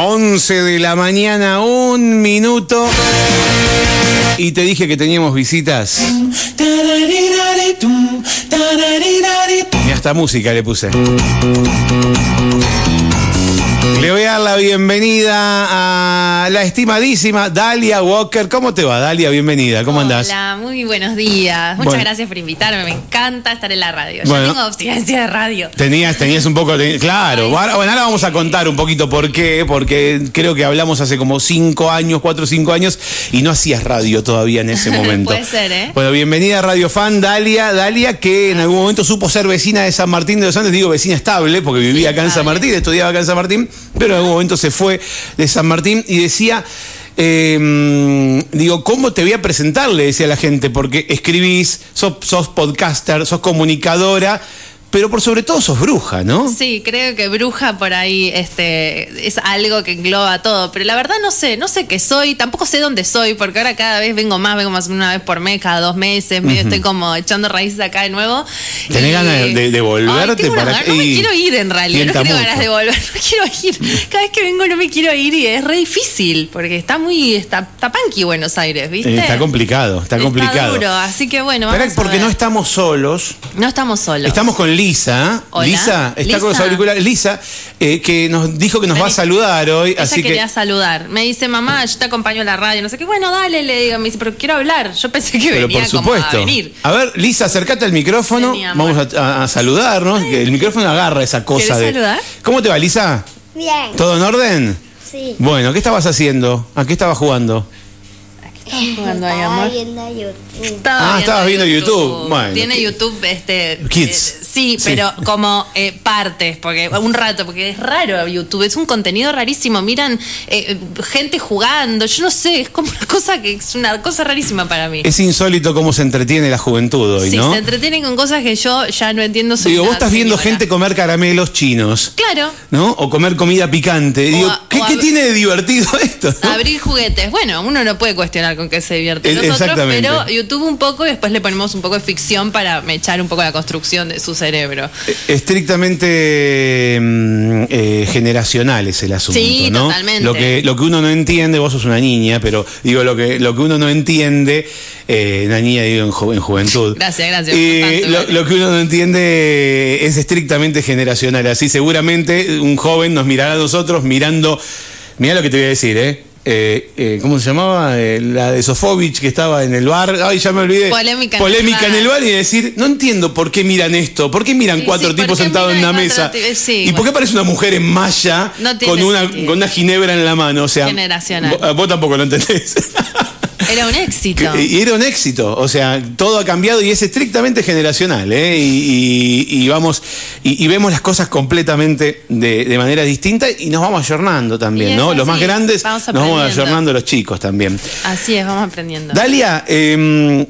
11 de la mañana, un minuto. Y te dije que teníamos visitas. Y hasta música le puse. Le voy a dar la bienvenida a la estimadísima Dalia Walker. ¿Cómo te va, Dalia? Bienvenida. ¿Cómo andás? Hola, muy buenos días. Muchas Bueno. gracias por invitarme. Me encanta estar en la radio. Bueno. Yo tengo abstinencia de radio. Tenías, tenías un poco, de- claro. Bueno, ahora vamos a contar un poquito por qué, porque creo que hablamos hace como cinco años, cuatro o cinco años, y no hacías radio todavía en ese momento. Puede ser, ¿eh? Bueno, bienvenida a Radio Fan, Dalia, Dalia, que en algún momento supo ser vecina de San Martín de los Andes, digo vecina estable, porque vivía acá en San. Martín, estudiaba acá en San Martín, pero en algún momento se fue de San Martín y decía. mm, digo, ¿cómo te voy a presentar? Le decía la gente, porque escribís, sos, sos podcaster, sos comunicadora, pero por sobre todo sos bruja, ¿no? Sí, creo que bruja por ahí este, es algo que engloba todo. Pero la verdad no sé, no sé qué soy, tampoco sé dónde soy, porque ahora cada vez vengo más, vengo más una vez por mes, cada dos meses, medio estoy como echando raíces acá de nuevo. ¿Tenés Y- ganas de- de volverte Ay, tengo para gana, que- No me quiero ir en realidad, no tengo ganas de volver, no quiero ir. Cada vez que vengo no me quiero ir y es re difícil, porque está muy, está, está punky Buenos Aires, ¿viste? Eh, está complicado, está complicado. duro, así que bueno, vamos a porque ver. no estamos solos. No estamos solos. Estamos con Lisa. Hola. Lisa está con los Lisa. auriculares. Lisa, eh, que nos dijo que nos va a saludar hoy. Ella así quería que. saludar. Me dice, mamá, yo te acompaño a la radio. No sé qué. Bueno, dale, le digo. Me dice, pero quiero hablar. Yo pensé que Pero venía por como supuesto. a venir. A ver, Lisa, acércate al micrófono. Vamos a, a- a saludarnos. el micrófono agarra esa cosa ¿Querés de. saludar? ¿Cómo te va, Lisa? Bien. ¿Todo en orden? Sí. Bueno, ¿qué estabas haciendo? ¿A qué estabas jugando? Estás jugando ahí, Estaba amor. viendo YouTube. Estaba Ah, estabas viendo YouTube. Bueno, Tiene. YouTube, este. Kids. eh, sí, Sí. pero como eh, partes, porque un rato, porque es raro YouTube, es un contenido rarísimo. Miran eh, gente jugando, yo no sé, es como una cosa que es una cosa rarísima para mí. Es insólito cómo se entretiene la juventud hoy, sí, ¿no? se entretienen con cosas que yo ya no entiendo. soy Digo, vos estás viendo gente comer caramelos chinos. Claro. ¿no? O comer comida picante. Digo, a- ¿qué, tiene de divertido esto? no? Abrir juguetes. Bueno, uno no puede cuestionar con qué se divierte Eh, nosotros, exactamente. pero YouTube un poco y después le ponemos un poco de ficción para echar un poco la construcción de su cerebro. Estrictamente mm, eh, generacional es el asunto, Sí, ¿no? totalmente. Lo que, lo que uno no entiende, vos sos una niña, pero digo, lo que, lo que uno no entiende, eh, una niña digo en, ju- en juventud. Gracias, gracias, Eh, lo, lo que uno no entiende es estrictamente generacional. Así seguramente un joven nos mirará a nosotros mirando. Mirá lo que te voy a decir, ¿eh? Eh, eh, ¿Cómo se llamaba? Eh, la de Sofovich que estaba en el bar. Ay, ya me olvidé. Polémica en el Polémica en bar. el bar y decir, no entiendo por qué miran esto, por qué miran Sí, cuatro sí, ¿por tipos sentados en una mesa. Sí, ¿Y por qué parece una mujer en malla No con una, sentido. con una ginebra en la mano? O sea, Generacional. Vos, vos tampoco lo entendés. Era un éxito. Y era un éxito, o sea, todo ha cambiado y es estrictamente generacional, ¿eh? Y, y- y vamos, y, y vemos las cosas completamente de, de manera distinta y nos vamos ayornando también, ¿no? Los más grandes vamos nos vamos ayornando los chicos también. Así es, vamos aprendiendo. Dalia, eh,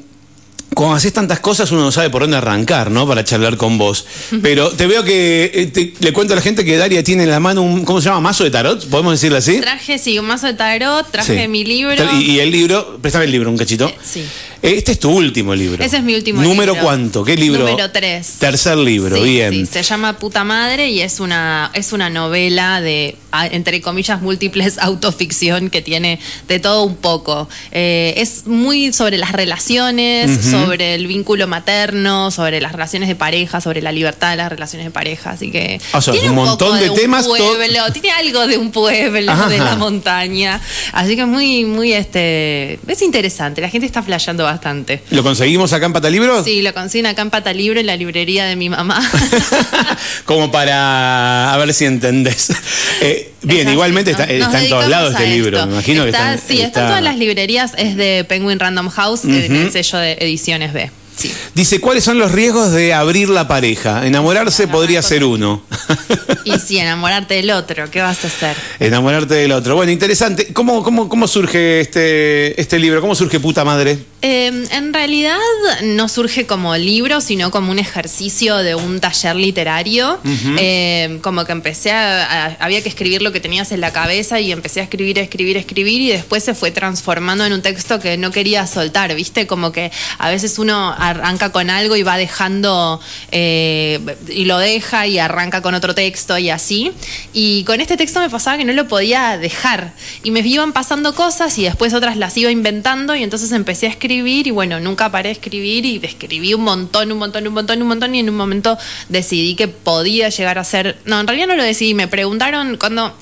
cuando haces tantas cosas uno no sabe por dónde arrancar, ¿no? Para charlar con vos. Pero te veo que, eh, te- le cuento a la gente que Dalia tiene en la mano un, ¿cómo se llama? ¿Mazo de tarot? ¿Podemos decirle así? Traje, sí, un mazo de tarot, traje Sí. mi libro. Y, y el libro, préstame el libro un cachito. Eh, sí. Este es tu último libro. Ese es mi último ¿Número libro. cuánto? ¿Qué libro? Número tres. Tercer libro, Sí, bien. sí, se llama Puta Madre y es una, es una novela de, entre comillas, múltiples autoficción que tiene de todo un poco. Eh, es muy sobre las relaciones, sobre el vínculo materno, sobre las relaciones de pareja, sobre la libertad de las relaciones de pareja. Así que. O sea, tiene un montón de temas, pueblo, tiene algo de un pueblo, Ajá. de la montaña. Así que es muy, muy este. Es interesante. La gente está flasheando bastante. ¿Lo conseguimos acá en Patalibros? Sí, lo consiguen acá en Pata Libre, en la librería de mi mamá. Como para a ver si entendés. Eh, bien, igualmente ¿no? está, en todos lados este libro. esto. Me imagino Está- que está. Sí, está en todas las librerías, es de Penguin Random House, eh, en el sello de Ediciones B. Sí. Dice, ¿cuáles son los riesgos de abrir la pareja? Enamorarse podría ser uno. Y sí, enamorarte del otro, ¿qué vas a hacer? Enamorarte del otro. Bueno, interesante. ¿Cómo, cómo, cómo surge este, este libro? ¿Cómo surge puta madre? Eh, en realidad no surge como libro, sino como un ejercicio de un taller literario. Eh, como que empecé a, a- Había que escribir lo que tenías en la cabeza y empecé a escribir, a escribir, a escribir y después se fue transformando en un texto que no quería soltar, ¿viste? Como que a veces uno arranca con algo y va dejando eh, y lo deja y arranca con otro texto y así. Y con este texto me pasaba que no lo podía dejar. Y me iban pasando cosas y después otras las iba inventando y entonces empecé a escribir y bueno, nunca paré de escribir y escribí un montón, un montón, un montón, un montón y en un momento decidí que podía llegar a ser... No, en realidad no lo decidí, me preguntaron cuando...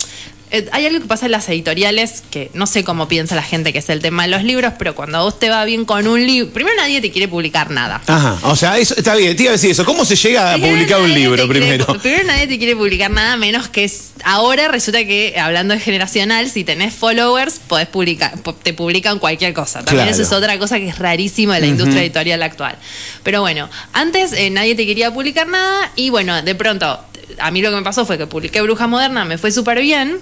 eh, hay algo que pasa en las editoriales que no sé cómo piensa la gente que es el tema de los libros, pero cuando a vos te va bien con un libro, primero nadie te quiere publicar nada. Ajá, o sea, eso está bien, te iba a decir eso. ¿Cómo se llega a publicar un libro quiere- primero? primero nadie te quiere publicar nada menos que es, ahora resulta que hablando de generacional, si tenés followers, podés publicar, te publican cualquier cosa. También Claro. eso es otra cosa que es rarísima de la industria editorial actual. Pero bueno, antes eh, nadie te quería publicar nada y bueno, de pronto a mí lo que me pasó fue que publiqué Bruja Moderna, me fue súper bien.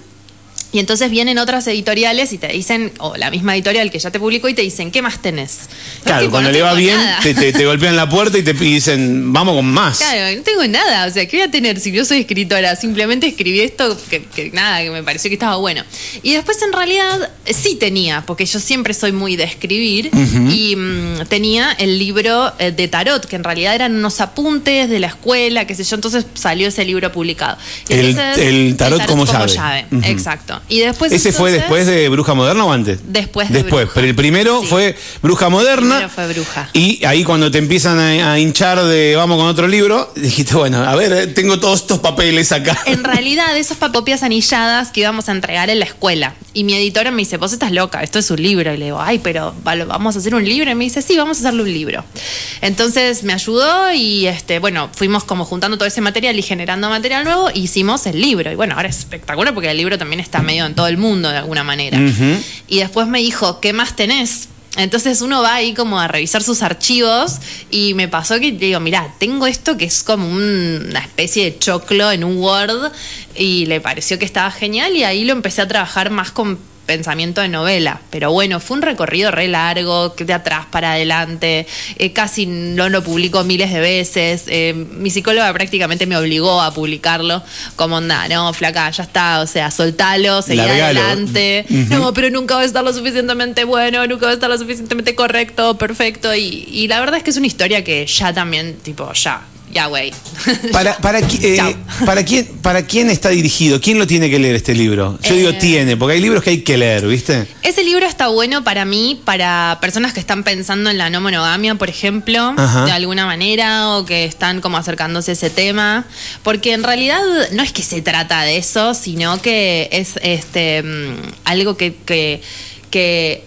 Y entonces vienen otras editoriales y te dicen, o la misma editorial que ya te publicó y te dicen, ¿qué más tenés? Claro, Tipo, cuando no le va bien, te, te- te golpean la puerta y te dicen, vamos con más. Claro, no tengo nada, o sea, ¿qué voy a tener si yo soy escritora? Simplemente escribí esto que, que nada, que me pareció que estaba bueno. Y después en realidad sí tenía, porque yo siempre soy muy de escribir, y mm, tenía el libro eh, de tarot, que en realidad eran unos apuntes de la escuela, qué sé yo, entonces salió ese libro publicado. Y El- entonces, el tarot como llave. Ujú. Exacto. Y después ¿Ese fue después de Bruja Moderna o antes? Después de Después, Bruja. pero el primero Sí. fue Bruja Moderna. Primero fue Bruja. Y ahí cuando te empiezan a, a hinchar de vamos con otro libro, dijiste, bueno, a ver, tengo todos estos papeles acá. En realidad, esos pa- copias anilladas que íbamos a entregar en la escuela. Y mi editora me dice, vos estás loca, esto es un libro. Y le digo, ay, pero ¿vale, vamos a hacer un libro. Y me dice, sí, vamos a hacerle un libro. Entonces me ayudó y este, bueno, fuimos como juntando todo ese material y generando material nuevo, e hicimos el libro. Y bueno, ahora es espectacular porque el libro también está medio en todo el mundo de alguna manera. Y después me dijo, ¿qué más tenés? Entonces uno va ahí como a revisar sus archivos y me pasó que digo, mira, tengo esto que es como un- una especie de choclo en un Word y le pareció que estaba genial y ahí lo empecé a trabajar más con pensamiento de novela. Pero bueno, fue un recorrido re largo, que de atrás para adelante, eh, casi no lo publico miles de veces. eh, mi psicóloga prácticamente me obligó a publicarlo, como onda, no, flaca, ya está, o sea, soltalo, seguí Largalo. adelante. No, pero nunca va a estar lo suficientemente bueno, nunca va a estar lo suficientemente correcto, perfecto. Y, y la verdad es que es una historia que ya también, tipo, ya, ya, güey. Para, eh, para, quién, ¿Para quién está dirigido? ¿Quién lo tiene que leer este libro? Yo digo Eh. tiene, porque hay libros que hay que leer, ¿viste? Ese libro está bueno para mí, para personas que están pensando en la no monogamia, por ejemplo, Ajá. de alguna manera, o que están como acercándose a ese tema, porque en realidad no es que se trata de eso, sino que es este mm, algo que, que, que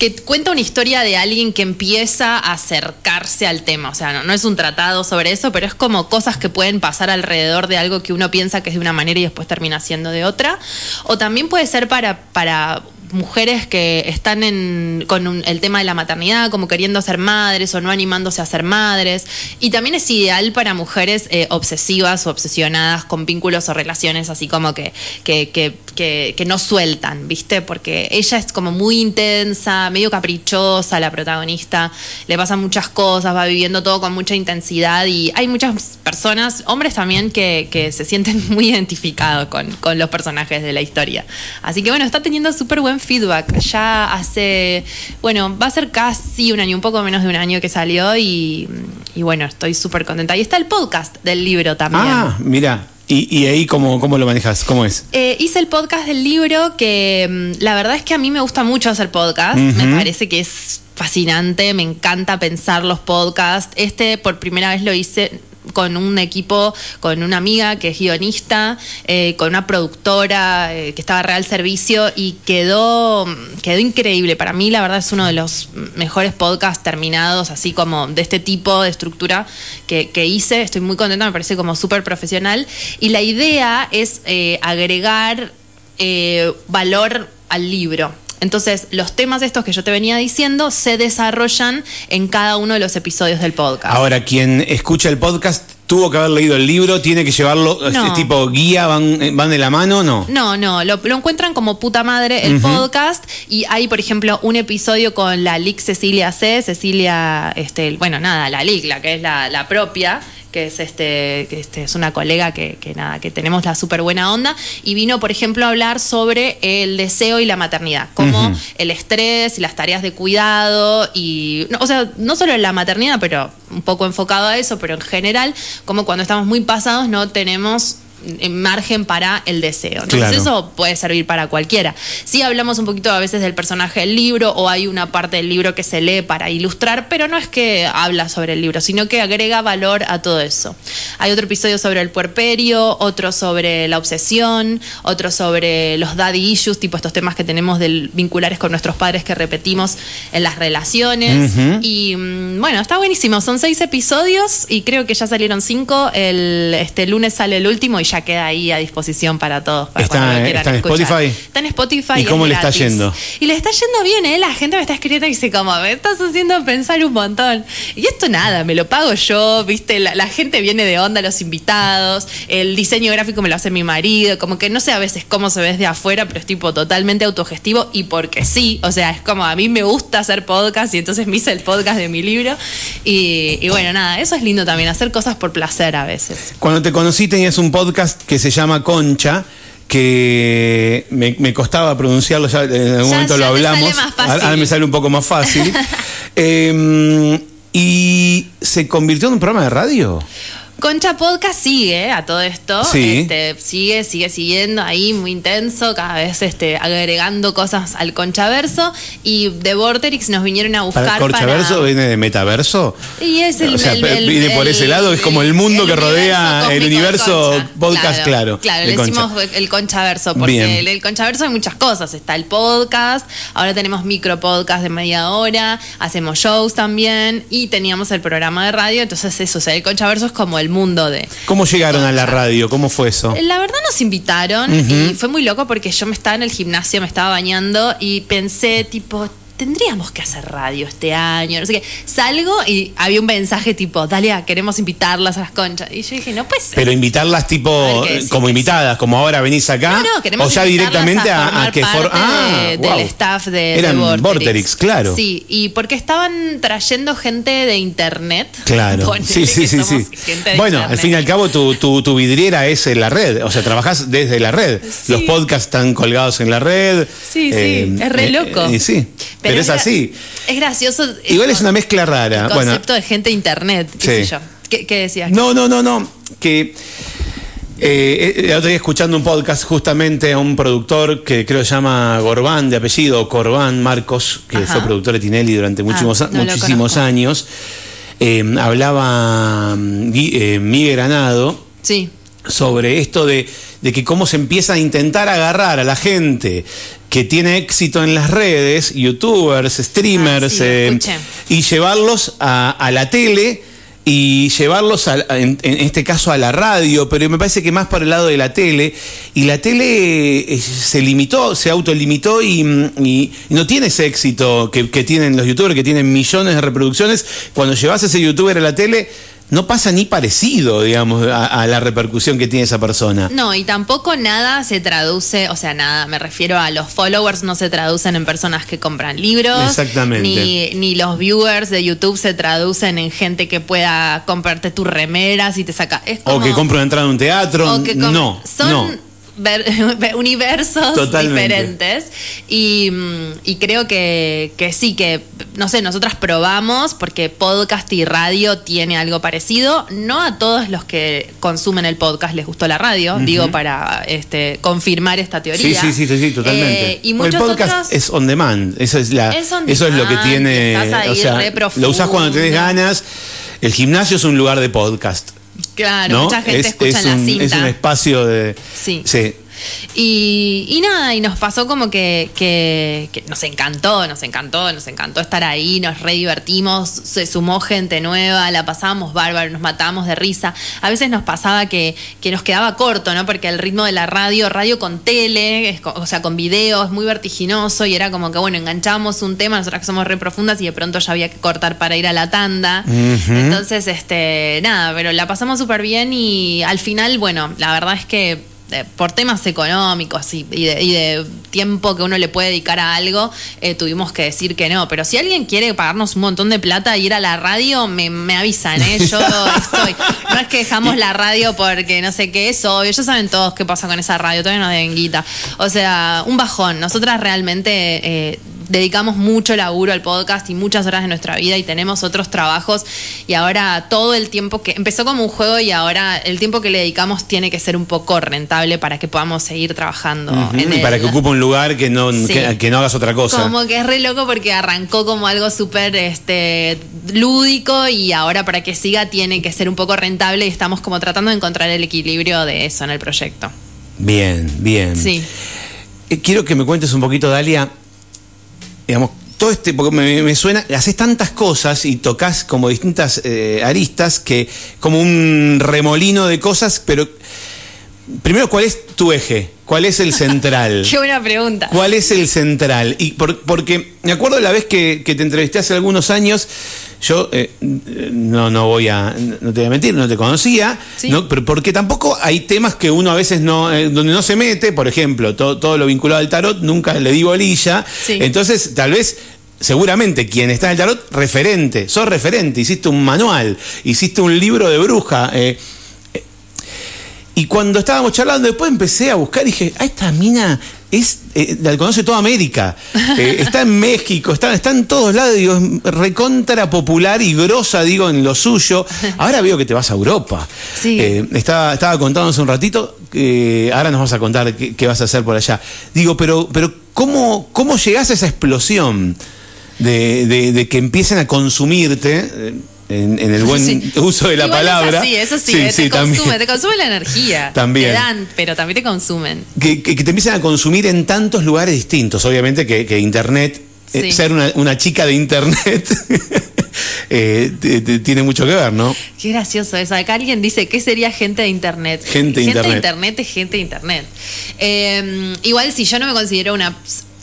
que cuenta una historia de alguien que empieza a acercarse al tema. O sea, no, es un tratado sobre eso, pero es como cosas que pueden pasar alrededor de algo que uno piensa que es de una manera y después termina siendo de otra. O también puede ser para, para mujeres que están en, con un- el tema de la maternidad, como queriendo ser madres o no animándose a ser madres. Y también es ideal para mujeres eh, obsesivas o obsesionadas con vínculos o relaciones así como que, que, que, que- no sueltan, ¿viste? Porque ella es como muy intensa, medio caprichosa, la protagonista, le pasan muchas cosas, va viviendo todo con mucha intensidad y hay muchas personas, hombres también, que, que se sienten muy identificados con, con los personajes de la historia. Así que bueno, está teniendo súper buen feedback. Ya hace, bueno, va a ser casi un año, un poco menos de un año que salió y, y bueno, estoy súper contenta. Y está el podcast del libro también. Ah, mira. ¿Y, y ahí cómo, cómo lo manejas? ¿Cómo es? Eh, hice el podcast del libro que mm, la verdad es que a mí me gusta mucho hacer podcast. Me parece que es fascinante, me encanta pensar los podcasts. Este por primera vez lo hice con un equipo, con una amiga que es guionista, eh, con una productora eh, que estaba real servicio y quedó, quedó increíble. Para mí, la verdad, es uno de los mejores podcasts terminados, así como de este tipo de estructura que, hice. Estoy muy contenta, me parece como súper profesional. Y la idea es eh, agregar eh, valor al libro. Entonces, los temas estos que yo te venía diciendo se desarrollan en cada uno de los episodios del podcast. Ahora, quien escucha el podcast tuvo que haber leído el libro, tiene que llevarlo, No. este tipo guía, van, van de la mano, no. No, no, lo, lo encuentran como puta madre el podcast y hay, por ejemplo, un episodio con la Lic Cecilia C, Cecilia, este, bueno, nada, la Lic, la que es la, la propia que es este, que este es una colega que, que nada, que tenemos la súper buena onda, y vino, por ejemplo, a hablar sobre el deseo y la maternidad, como el estrés y las tareas de cuidado, y, no, o sea, no solo en la maternidad, pero un poco enfocado a eso, pero en general, como cuando estamos muy pasados no tenemos en margen para el deseo. Entonces Claro. eso puede servir para cualquiera. Sí hablamos un poquito a veces del personaje del libro o hay una parte del libro que se lee para ilustrar, pero no es que habla sobre el libro, sino que agrega valor a todo eso. Hay otro episodio sobre el puerperio, otro sobre la obsesión, otro sobre los daddy issues, tipo estos temas que tenemos del vinculares con nuestros padres que repetimos en las relaciones. Y mm, bueno, está buenísimo. Son seis episodios y creo que ya salieron cinco. El este lunes sale el último y ya queda ahí a disposición para todos. Para Está- está en. Spotify. Está en Spotify. ¿Y cómo le está yendo? Y le está yendo bien, ¿eh? La gente me está escribiendo y dice, como, me estás haciendo pensar un montón. Y esto nada, me lo pago yo, ¿viste? La, la gente viene de onda, los invitados, el diseño gráfico me lo hace mi marido, como que no sé a veces cómo se ve desde afuera, pero es tipo totalmente autogestivo y porque sí, o sea, es como a mí me gusta hacer podcast y entonces me hice el podcast de mi libro. Y, y bueno, nada, eso es lindo también, hacer cosas por placer a veces. Cuando te conocí tenías un podcast que se llama Concha, que me, me costaba pronunciarlo, ya en algún Ya- momento ya lo hablamos. Ahora me sale un poco más fácil. Eh, y se convirtió en un programa de radio. Concha Podcast sigue a todo esto. Sí. Este, sigue, sigue siguiendo ahí muy intenso, cada vez este, agregando cosas al Conchaverso. Y de Vorterix nos vinieron a buscar para. Corchaverso viene de metaverso. Y es el, O sea, el- el- viene por el- ese lado, es como el mundo que rodea el universo Concha. podcast, claro, Claro, de le Concha. decimos el Conchaverso, porque Bien. el, el Conchaverso hay muchas cosas. Está el podcast, ahora tenemos micro podcast de media hora, hacemos shows también, y teníamos el programa de radio. Entonces, eso, o sea, el Conchaverso es como el mundo de. ¿Cómo llegaron a la radio? ¿Cómo fue eso? La verdad nos invitaron y fue muy loco porque yo me estaba en el gimnasio, me estaba bañando y pensé tipo, tendríamos que hacer radio este año, no sé qué. Salgo y había un mensaje tipo, Dalia, queremos invitarlas a las conchas. Y yo dije, no puede ser. Pero invitarlas tipo sí, como invitadas, como ahora venís acá. no, no, queremos o ya directamente a, que for- ah, de- wow. del staff de, Eran de Vorterix. Vorterix, claro. Sí, y porque estaban trayendo gente de internet. Claro. Ponele Sí, sí, sí, sí. Bueno, al fin y al cabo tu, tu, tu vidriera es en la red, o sea, trabajás desde la red. Sí. Los podcasts están colgados en la red. Sí, sí, es re loco. eh, sí, pero, es gra- así. Es gracioso. eh, Igual es una mezcla rara. El Bueno, concepto de gente internet, qué Sí. sé yo. ¿Qué, qué decías? No, no, no, no. Que eh, el otro día escuchando un podcast justamente a un productor que creo se llama Gorbán de apellido, Corbán Marcos, que Ajá. fue productor de Tinelli durante muchísimos, Ah, no muchísimos conozco. años. Eh, hablaba mm, eh, Miguel Granado Sí. sobre esto de, de que cómo se empieza a intentar agarrar a la gente que tiene éxito en las redes, youtubers, streamers, Ah, sí, eh, y llevarlos a, a la tele y llevarlos a- en, en este caso a la radio, pero me parece que más para el lado de la tele, y la tele eh, se limitó, se autolimitó y, mm, y no tiene ese éxito que, que tienen los youtubers, que tienen millones de reproducciones, cuando llevas a ese youtuber a la tele, no pasa ni parecido, digamos, a, a la repercusión que tiene esa persona. No, y tampoco nada se traduce, o sea, nada, me refiero a los followers no se traducen en personas que compran libros. Exactamente. Ni, ni los viewers de YouTube se traducen en gente que pueda comprarte tu remera si te saca. Es O que compre una entrada en un teatro. o que no, son no. Ver- universos Totalmente. diferentes y, y creo que, que sí, que no sé, nosotras probamos porque podcast y radio tiene algo parecido. No a todos los que consumen el podcast les gustó la radio, digo para este, confirmar esta teoría. sí, sí, sí, sí, totalmente. Eh, y muchos el podcast otros es on demand. Eso es, la, Es on eso es lo que tiene. estás ahí o sea, re lo usás cuando tenés ganas. El gimnasio es un lugar de podcast. Claro, ¿no? mucha gente es, escucha es en la un, cinta. es un espacio de. Sí. sí. Y, y nada, y nos pasó como que, que, que nos encantó, nos encantó, nos encantó estar ahí, nos re divertimos, se sumó gente nueva, la pasábamos bárbaro, nos matábamos de risa. A veces nos pasaba que, que nos quedaba corto, ¿no? Porque el ritmo de la radio, radio con tele, es o sea, con video, es muy vertiginoso y era como que, bueno, enganchábamos un tema, nosotras que somos re profundas y de pronto ya había que cortar para ir a la tanda. Entonces, este, nada, pero la pasamos súper bien y al final, bueno, la verdad es que eh, por temas económicos y, y de, y de tiempo que uno le puede dedicar a algo, eh, tuvimos que decir que no. Pero si alguien quiere pagarnos un montón de plata e ir a la radio, me, me avisan, ¿eh? Yo estoy. No es que dejamos la radio porque no sé qué es obvio. Ya saben todos qué pasa con esa radio, todavía nos deben guita. O sea, un bajón. Nosotras realmente. Dedicamos mucho laburo al podcast y muchas horas de nuestra vida y tenemos otros trabajos y ahora todo el tiempo que empezó como un juego y ahora el tiempo que le dedicamos tiene que ser un poco rentable para que podamos seguir trabajando. En y para que ocupe un lugar que no, Sí. que, que no hagas otra cosa. Como que es re loco porque arrancó como algo súper este, lúdico y ahora para que siga tiene que ser un poco rentable y estamos como tratando de encontrar el equilibrio de eso en el proyecto. Bien, bien. Sí. Eh, Quiero que me cuentes un poquito, Dalia, digamos, todo este, porque me, suena, haces tantas cosas y tocas como distintas eh, aristas que como un remolino de cosas, pero primero, ¿cuál es tu eje? ¿Cuál es el central? Qué buena pregunta. ¿Cuál es el central? Y por- porque me acuerdo la vez que, que te entrevisté hace algunos años, yo eh, no, no voy a, no te voy a mentir, no te conocía, Sí. ¿no? pero porque tampoco hay temas que uno a veces no, eh, donde no se mete, por ejemplo, todo, todo lo vinculado al tarot, nunca le di bolilla, Sí. entonces tal vez seguramente quien está en el tarot, referente, sos referente, hiciste un manual, hiciste un libro de bruja. eh, y cuando estábamos charlando, después empecé a buscar y dije, ah, esta mina es, eh, la conoce toda América. Eh, está en México, está, está en todos lados, digo, es recontra popular y grosa, digo, en lo suyo. Ahora veo que te vas a Europa. Sí. Eh, estaba, estaba contándonos un ratito, ahora nos vas a contar qué, qué vas a hacer por allá. Digo, pero, pero ¿cómo, cómo llegás a esa explosión de, de- de que empiecen a consumirte? En, en el buen Sí. uso de la Igual palabra. Sí, eso sí, eh, te también. consume, te consume la energía. También. Te dan, pero también te consumen. que, que- que te empiezan a consumir en tantos lugares distintos. Obviamente que, que Internet, eh, Sí. ser una, una chica de Internet, eh, te- te- tiene mucho que ver, ¿no? Qué gracioso eso. Acá alguien dice, ¿qué sería gente de internet? Gente de gente internet. de internet es gente de internet. Eh, igual si yo no me considero una...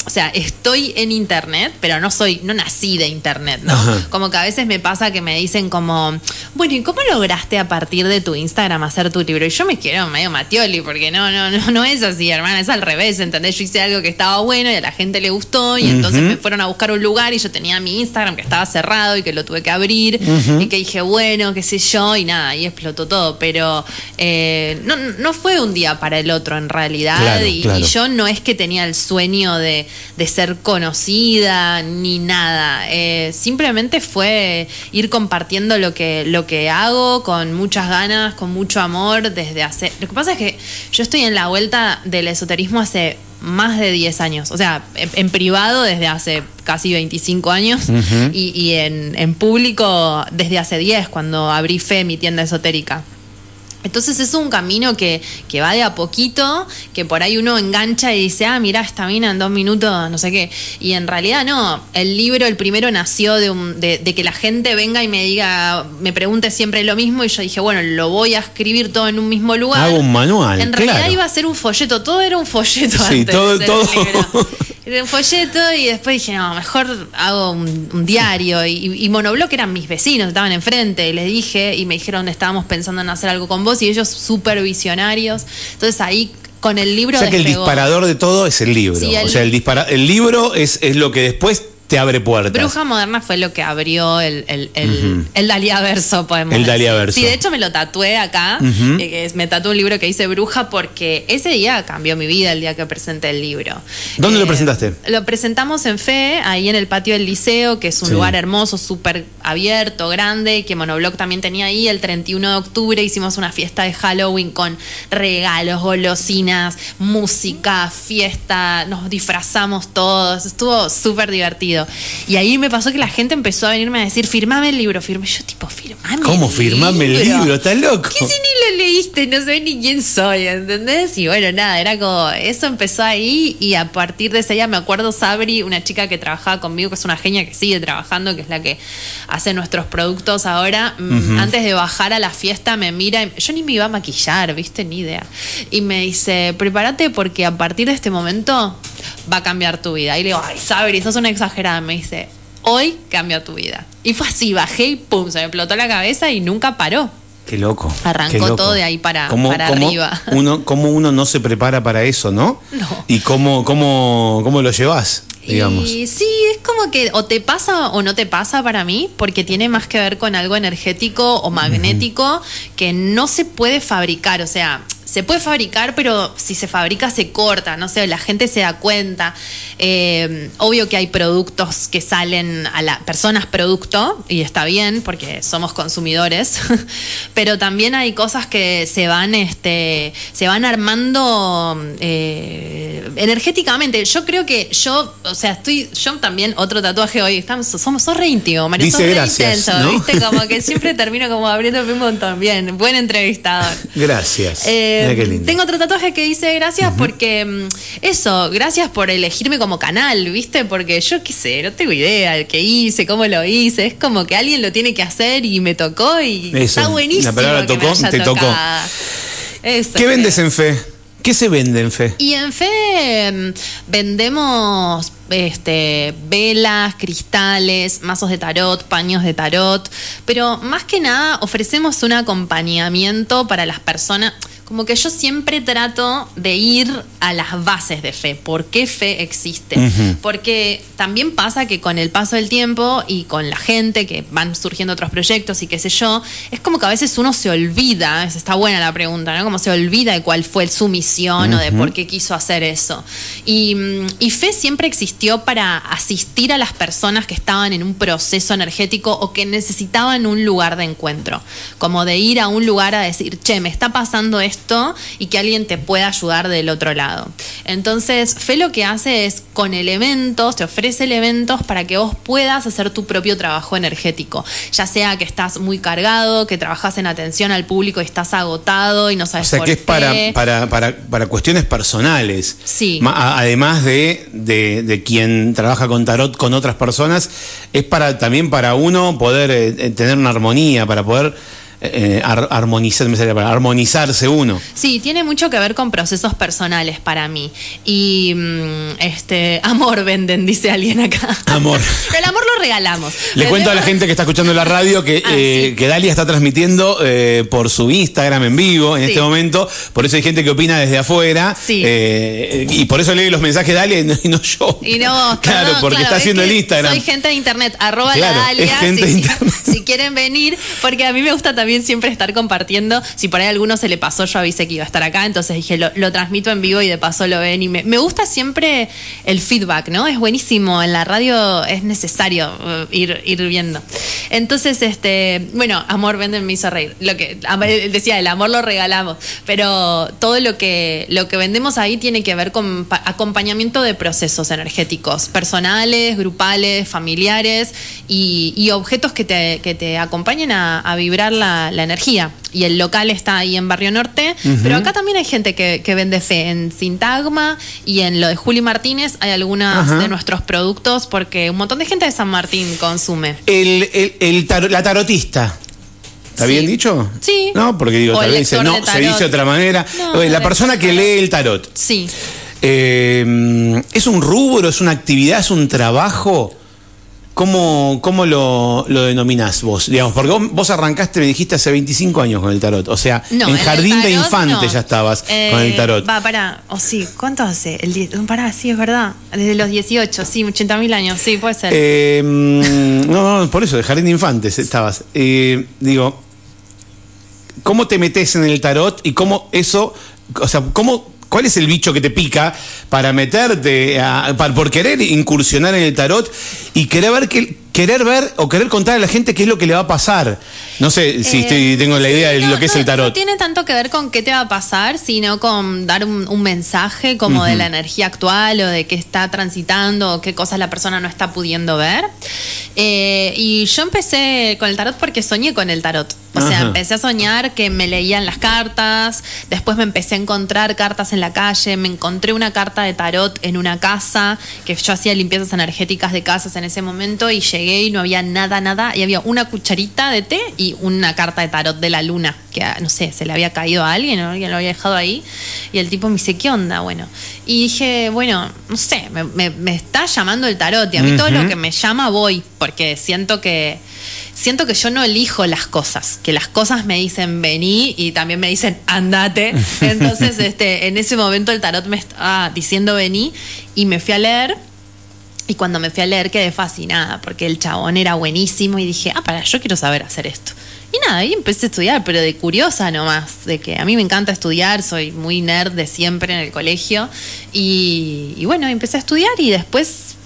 O sea, estoy en internet, pero no soy, no nací de internet, ¿no? Ajá. Como que a veces me pasa que me dicen como, bueno, ¿y cómo lograste a partir de tu Instagram hacer tu libro? Y yo me quiero medio matioli, porque no, no, no, no es así, hermana, es al revés, ¿entendés? Yo hice algo que estaba bueno y a la gente le gustó, y entonces me fueron a buscar un lugar y yo tenía mi Instagram que estaba cerrado y que lo tuve que abrir, y que dije, bueno, qué sé yo, y nada, y explotó todo. Pero eh, no, no fue un día para el otro en realidad, Claro, y, claro. y yo no es que tenía el sueño de, de ser conocida ni nada. Eh, simplemente fue ir compartiendo lo que, lo que hago con muchas ganas, con mucho amor desde hace. Lo que pasa es que yo estoy en la vuelta del esoterismo hace más de 10 años. O sea, en, privado desde hace casi 25 años y, y en, en público desde hace 10, cuando abrí Fe, mi tienda esotérica. Entonces es un camino que, que va de a poquito, que por ahí uno engancha y dice, ah, mira, esta mina en dos minutos, no sé qué. Y en realidad no, el libro, el primero nació de, un- de, de que la gente venga y me diga, me pregunte siempre lo mismo y yo dije, bueno, lo voy a escribir todo en un mismo lugar. Hago un manual, En realidad claro. iba a ser un folleto, todo era un folleto. Sí, antes todo- de todo. el libro. Era un folleto y después dije, no, mejor hago un, un diario. Y, y Monobloc eran mis vecinos, estaban enfrente. Y les dije, y me dijeron, estábamos pensando en hacer algo con vos. Y ellos súper visionarios. Entonces ahí con el libro O sea que el disparador de todo es el libro. Sí, el- O sea, el, dispara el libro es, es lo que después te abre puertas. Bruja Moderna fue lo que abrió el, el, el, el Dalia Verso, podemos El decir. Dalia Verso. Sí, de hecho me lo tatué acá. Eh, me tatué un libro que dice Bruja porque ese día cambió mi vida, el día que presenté el libro. Eh, ¿Dónde lo presentaste? Lo presentamos en Fe, ahí en el patio del liceo, que es un Sí. lugar hermoso, súper abierto, grande, que Monobloc también tenía ahí. El 31 de octubre hicimos una fiesta de Halloween con regalos, golosinas, música, fiesta, nos disfrazamos todos, estuvo súper divertido. Y ahí me pasó que la gente empezó a venirme a decir, firmame el libro, firme. Yo tipo, firmame ¿Cómo el firmame el libro? ¿Estás loco? Que si ni lo leíste? No sé ni quién soy, ¿entendés? Y bueno, nada, era como, eso empezó ahí y a partir de ese día me acuerdo Sabri, una chica que trabajaba conmigo, que es una genia que sigue trabajando, que es la que hace nuestros productos ahora, mm, antes de bajar a la fiesta me mira, y- yo ni me iba a maquillar, viste, ni idea. Y me dice, prepárate porque a partir de este momento va a cambiar tu vida. Y le digo, ay, Sabri, sos una exagerada. Me dice, hoy cambia tu vida. Y fue así, bajé y pum, se me explotó la cabeza y nunca paró. Qué loco. Arrancó qué loco. todo de ahí para- ¿Cómo- para cómo arriba. Uno, ¿Cómo uno no se prepara para eso, no? No. ¿Y cómo, cómo, cómo lo llevas, digamos? Y sí, es como que o te pasa o no te pasa para mí, porque tiene más que ver con algo energético o magnético que no se puede fabricar. O sea, se puede fabricar, pero si se fabrica se corta, no sé, la gente se da cuenta. Eh, obvio que hay productos que salen a la personas producto, y está bien, porque somos consumidores, pero también hay cosas que se van, este, se van armando eh, energéticamente. Yo creo que yo, sea, estoy, yo también, otro tatuaje hoy, estamos, somos, sos re íntimo, Mario, Dice sos re gracias, intenso, ¿no? ¿viste? Como que siempre termino como abriéndome un montón. Bien, buen entrevistador. Gracias. Eh, qué lindo. tengo otro tatuaje que dice gracias porque mm, eso, gracias por elegirme como canal, ¿viste? Porque yo qué sé, no tengo idea de qué hice, cómo lo hice, es como que alguien lo tiene que hacer y me tocó y Eso, está buenísimo. la palabra que tocó, te tocó. Eso, ¿Qué vendes en fe? ¿Qué se vende en fe? y en fe mm, vendemos este, velas, cristales, mazos de tarot, paños de tarot, pero más que nada ofrecemos un acompañamiento para las personas. Como que yo siempre trato de ir a las bases de fe. ¿Por qué fe existe? Porque también pasa que con el paso del tiempo y con la gente que van surgiendo otros proyectos y qué sé yo, es como que a veces uno se olvida, es- está buena la pregunta, ¿no? Como se olvida de cuál fue su misión o de por qué quiso hacer eso. Y, mm, y fe siempre existió para asistir a las personas que estaban en un proceso energético o que necesitaban un lugar de encuentro. Como de ir a un lugar a decir, che, me está pasando esto y que alguien te pueda ayudar del otro lado. Entonces, Fe lo que hace es con elementos, te ofrece elementos para que vos puedas hacer tu propio trabajo energético. Ya sea que estás muy cargado, que trabajas en atención al público y estás agotado y no O sabes sea, por que es para, qué. para, para, para cuestiones personales. Sí. Además de, de, de quien trabaja con tarot con otras personas, es para también para uno poder eh, eh, tener una armonía, para poder eh, ar- armonizar, me salía para armonizarse uno. Sí, tiene mucho que ver con procesos personales para mí. Y mm, este amor venden, dice alguien acá. Amor. Pero el amor lo regalamos. Le cuento a la gente que está escuchando la radio que, Ah, eh, sí. que Dalia está transmitiendo eh, por su Instagram en vivo en Sí. este momento. Por eso hay gente que opina desde afuera. Sí. eh, y por eso lee los mensajes de Dalia y no, y no yo. Y no, claro, porque claro, está es haciendo el Instagram. Soy gente de internet, arroba Claro, la Dalia, es gente si, de internet. si quieren venir, porque a mí me gusta también siempre estar compartiendo. Si por ahí a alguno se le pasó, yo avisé que iba a estar acá, entonces dije, lo, lo transmito en vivo y de paso lo ven. Y me, me gusta siempre el feedback, ¿no? Es buenísimo. En la radio es necesario uh, ir, ir viendo. Entonces, este, bueno, amor venden me hizo reír. Lo que decía, el amor lo regalamos. Pero todo lo que, lo que vendemos ahí tiene que ver con pa- acompañamiento de procesos energéticos, personales, grupales, familiares y, y objetos que te, que te acompañen a vibrar la, la energía. Y el local está ahí en Barrio Norte, pero acá también hay gente que, que vende fe en Sintagma y en lo de Juli Martínez hay algunos Ajá. de nuestros productos porque un montón de gente de San Martín consume. El, el- la tarotista. ¿Está Sí. bien dicho? Sí. No, porque digo, O tal vez dice, no, se dice de otra manera. No, la persona que lee el tarot. Sí. eh, ¿Es un rubro, es una actividad, es un trabajo? ¿Cómo, cómo lo, lo denominás vos? Digamos, porque vos, vos arrancaste, me dijiste, hace 25 años con el tarot. O sea, No, en jardín de infante no. ya estabas Eh, con el tarot. Va, pará. O sí, ¿cuánto hace? El pará, sí, es verdad. Desde los 18, sí, 80 mil años, sí, puede ser. Eh, no, no, por eso, de jardín de infantes estabas. Eh, digo, ¿cómo te metes en el tarot y cómo eso, o sea, cómo, cuál es el bicho que te pica para meterte, a- para- por querer incursionar en el tarot y querer ver que querer ver o querer contar a la gente qué es lo que le va a pasar? No sé si Eh, estoy, tengo la idea de no, lo que es no- el tarot. No tiene tanto que ver con qué te va a pasar, sino con dar un, un mensaje como de la energía actual o de qué está transitando o qué cosas la persona no está pudiendo ver. Eh, y yo empecé con el tarot porque soñé con el tarot. O sea, Ajá. empecé a soñar que me leían las cartas, después me empecé a encontrar cartas en la calle, me encontré una carta de tarot en una casa, que yo hacía limpiezas energéticas de casas en ese momento y llegué y no había nada, nada, y había una cucharita de té y una carta de tarot de la luna, que ah, no sé, se le había caído a alguien o alguien lo había dejado ahí, y el tipo me dice, ¿qué onda? Bueno, y dije, bueno, no sé, me, me- me está llamando el tarot y a mí todo lo que me llama voy, porque siento que siento que yo no elijo las cosas, que las cosas me dicen vení y también me dicen andate. Entonces, este, en ese momento el tarot me estaba diciendo vení y me fui a leer. Y cuando me fui a leer quedé fascinada porque el chabón era buenísimo y dije, ah, para, yo quiero saber hacer esto. Y nada, ahí empecé a estudiar, pero de curiosa nomás, de que a mí me encanta estudiar, soy muy nerd de siempre en el colegio. Y, bueno, empecé a estudiar y después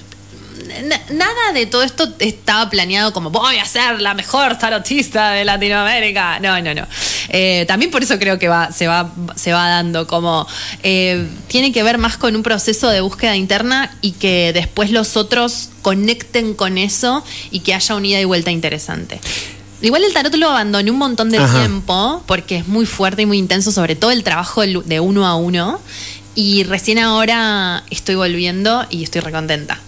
nada de todo esto estaba planeado como voy a ser la mejor tarotista de Latinoamérica. No, no, no. Eh, también por eso creo que va, se, va, se va dando como eh, tiene que ver más con un proceso de búsqueda interna y que después los otros conecten con eso y que haya una ida y vuelta interesante. Igual el tarot lo abandoné un montón de Ajá. tiempo porque es muy fuerte y muy intenso, sobre todo el trabajo de uno a uno. Y recién ahora estoy volviendo y estoy recontenta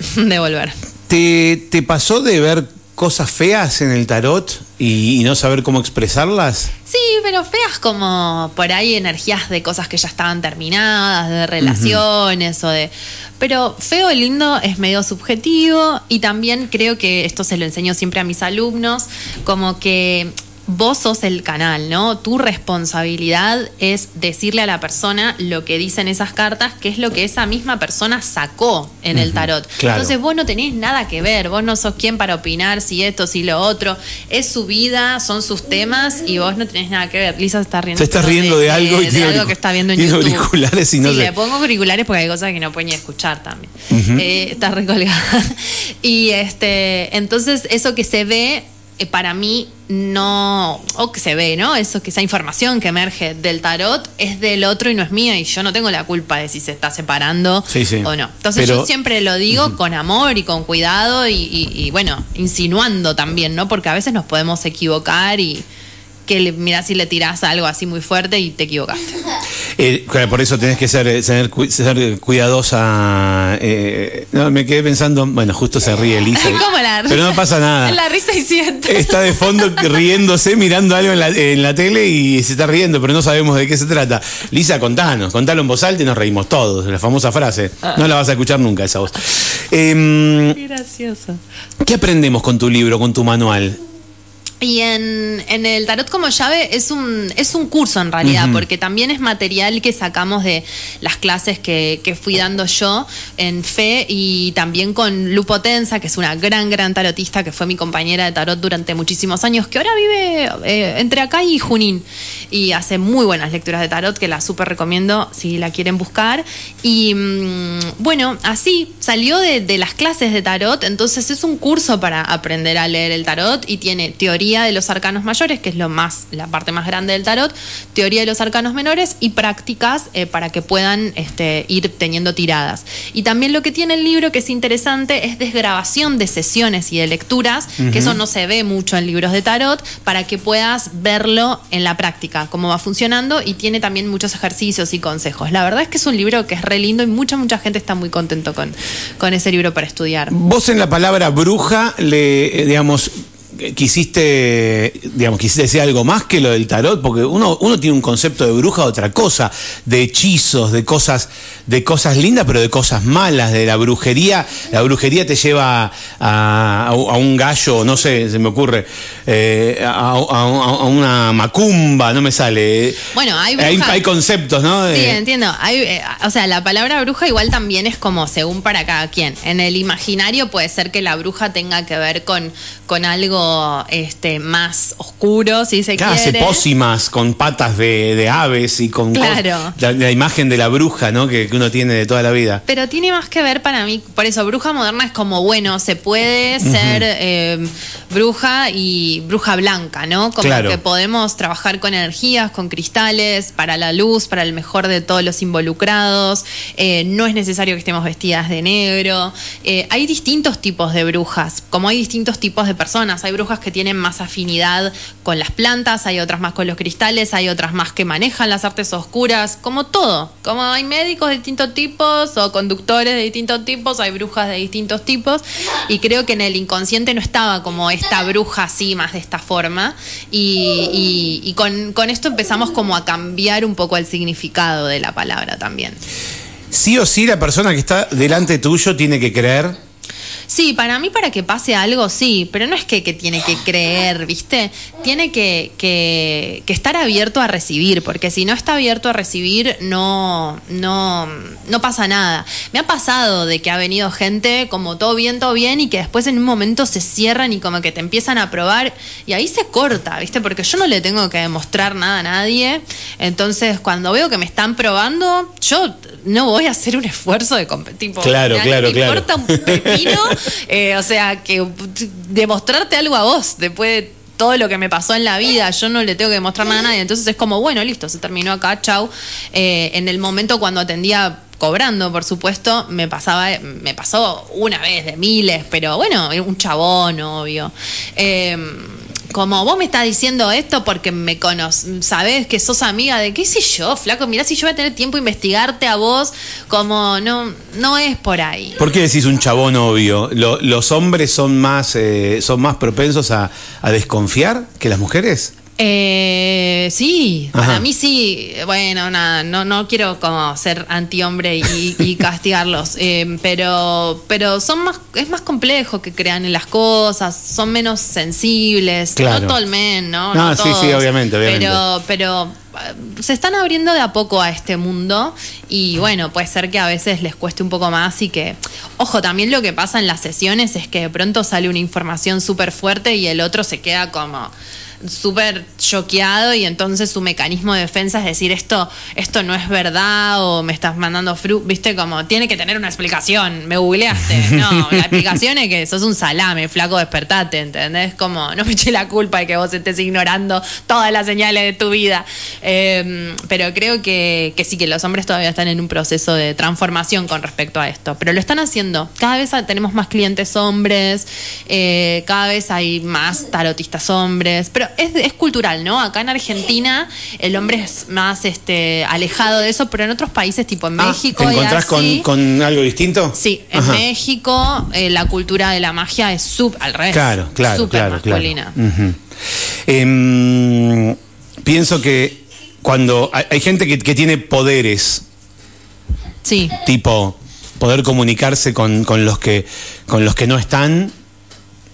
de volver. ¿Te, te pasó de ver cosas feas en el tarot y, y no saber cómo expresarlas? Sí, pero feas como por ahí energías de cosas que ya estaban terminadas, de relaciones o de... Pero feo y lindo es medio subjetivo y también creo que esto se lo enseño siempre a mis alumnos, como que vos sos el canal, ¿no? Tu responsabilidad es decirle a la persona lo que dicen esas cartas, que es lo que esa misma persona sacó en el tarot. claro. Entonces vos no tenés nada que ver, vos no sos quien para opinar si esto, si lo otro. Es su vida, son sus temas y vos no tenés nada que ver. Lisa está riendo. Se está riendo de algo y de algo que está viendo en YouTube. auriculares y no sí, sé. le pongo auriculares porque hay cosas que no puede ni escuchar también. Eh, está recolgada. y este, entonces eso que se ve eh, para mí no, o que se ve, ¿no? Eso que esa información que emerge del tarot es del otro y no es mía y yo no tengo la culpa de si se está separando Sí, sí. o no. Entonces Pero- yo siempre lo digo con amor y con cuidado y, y- y, bueno, insinuando también, ¿no? Porque a veces nos podemos equivocar y que le, mirá si le tirás algo así muy fuerte y te equivocaste. Eh, claro, por eso tenés que ser, eh, ser, cu- ser cuidadosa. eh, no, me quedé pensando, bueno, justo se ríe Elisa. ¿Cómo la Pero no risa? pasa nada. La risa y siento. Está de fondo riéndose, mirando algo en la, en la tele y se está riendo, pero no sabemos de qué se trata. Lisa, contanos, contalo en voz alta y nos reímos todos. La famosa frase. No la vas a escuchar nunca esa voz. Qué gracioso. ¿Qué aprendemos con tu libro, con tu manual? Y en, en el tarot como llave es un, es un curso en realidad, porque también es material que sacamos de las clases que, que fui dando yo en fe y también con Lu Potenza, que es una gran, gran tarotista que fue mi compañera de tarot durante muchísimos años, que ahora vive eh, entre acá y Junín y hace muy buenas lecturas de tarot que la súper recomiendo si la quieren buscar. Y mm, bueno, así salió de, de las clases de tarot, entonces es un curso para aprender a leer el tarot y tiene teoría de los arcanos mayores, que es lo más, la parte más grande del tarot, teoría de los arcanos menores y prácticas eh, para que puedan este, ir teniendo tiradas. Y también lo que tiene el libro que es interesante es desgrabación de sesiones y de lecturas, que eso no se ve mucho en libros de tarot, para que puedas verlo en la práctica, cómo va funcionando y tiene también muchos ejercicios y consejos. La verdad es que es un libro que es re lindo y mucha, mucha gente está muy contento con, con ese libro para estudiar. Vos en la palabra bruja le, eh, digamos, quisiste, digamos, quisiste decir algo más que lo del tarot, porque uno, uno tiene un concepto de bruja otra cosa, de hechizos, de cosas, de cosas lindas, pero de cosas malas, de la brujería. La brujería te lleva a, un gallo, no sé, se me ocurre, eh, a, a- a una macumba, no me sale. Bueno, hay hay, brujas- hay conceptos, ¿no? Sí, entiendo. Hay, eh, o sea, la palabra bruja igual también es como según para cada quien. En el imaginario puede ser que la bruja tenga que ver con, con algo este, más oscuro, si se Claro, hace quiere. pócimas con patas de, de aves y con Claro. la, la imagen de la bruja, ¿no? Que, que uno tiene de toda la vida. Pero tiene más que ver para mí, por eso, bruja moderna es como, bueno, se puede ser eh, bruja y bruja blanca, ¿no? Como Claro. que podemos trabajar con energías, con cristales, para la luz, para el mejor de todos los involucrados. Eh, no es necesario que estemos vestidas de negro. Eh, hay distintos tipos de brujas, como hay distintos tipos de personas. Hay brujas que tienen más afinidad con las plantas, hay otras más con los cristales, hay otras más que manejan las artes oscuras, como todo. Como hay médicos de distintos tipos o conductores de distintos tipos, hay brujas de distintos tipos. Y creo que en el inconsciente no estaba como esta bruja así, más de esta forma. Y, con, con esto empezamos como a cambiar un poco el significado de la palabra también. Sí o sí la persona que está delante tuyo tiene que creer Sí, para mí para que pase algo, sí, pero no es que, que tiene que creer, ¿viste? Tiene que, que, que, estar abierto a recibir, porque si no está abierto a recibir, no, no, no pasa nada. Me ha pasado de que ha venido gente como todo bien, todo bien, y que después en un momento se cierran y como que te empiezan a probar, y ahí se corta, ¿viste? Porque yo no le tengo que demostrar nada a nadie. Entonces, cuando veo que me están probando, yo no voy a hacer un esfuerzo de competir. Claro, claro, me claro. importa un pepino eh, o sea, que demostrarte algo a vos después de todo lo que me pasó en la vida, yo no le tengo que demostrar nada a nadie. Entonces es como, bueno, listo, se terminó acá, chau. Eh, en el momento cuando atendía cobrando, por supuesto, me pasaba, me pasó una vez de miles, pero bueno, un chabón, obvio. Eh, como vos me estás diciendo esto porque me conoces, sabes que sos amiga de qué sé yo, flaco, mirá si yo voy a tener tiempo a investigarte a vos, como no, no es por ahí. ¿Por qué decís un chabón obvio? ¿Lo, ¿Los hombres son más, eh, son más propensos a, a, desconfiar que las mujeres? Eh, sí, Ajá. para mí sí. Bueno, nada, no, no quiero como ser antihombre y, y castigarlos, eh, pero, pero son más, es más complejo que crean en las cosas, son menos sensibles. Claro. No todo el men, ¿no? No, no sí, sí, obviamente, obviamente. Pero, pero se están abriendo de a poco a este mundo y bueno, puede ser que a veces les cueste un poco más y que, ojo, también lo que pasa en las sesiones es que de pronto sale una información súper fuerte y el otro se queda como súper choqueado y entonces su mecanismo de defensa es decir esto esto no es verdad o me estás mandando fru viste como tiene que tener una explicación me googleaste no la explicación es que sos un salame flaco despertate ¿entendés? como no me eché la culpa de que vos estés ignorando todas las señales de tu vida eh, pero creo que, que sí que los hombres todavía están en un proceso de transformación con respecto a esto. Pero lo están haciendo. Cada vez tenemos más clientes hombres eh, cada vez hay más tarotistas hombres pero es, es, cultural, ¿no? Acá en Argentina el hombre es más este, alejado de eso, pero en otros países, tipo en ah, México. ¿Te encontrás así, con, con, algo distinto? Sí, en Ajá. México eh, la cultura de la magia es sub, al revés. Claro, claro. Claro, masculina. Claro. Uh -huh. eh, pienso que cuando hay, hay gente que, que, tiene poderes. Sí. Tipo poder comunicarse con, con, los que con los que no están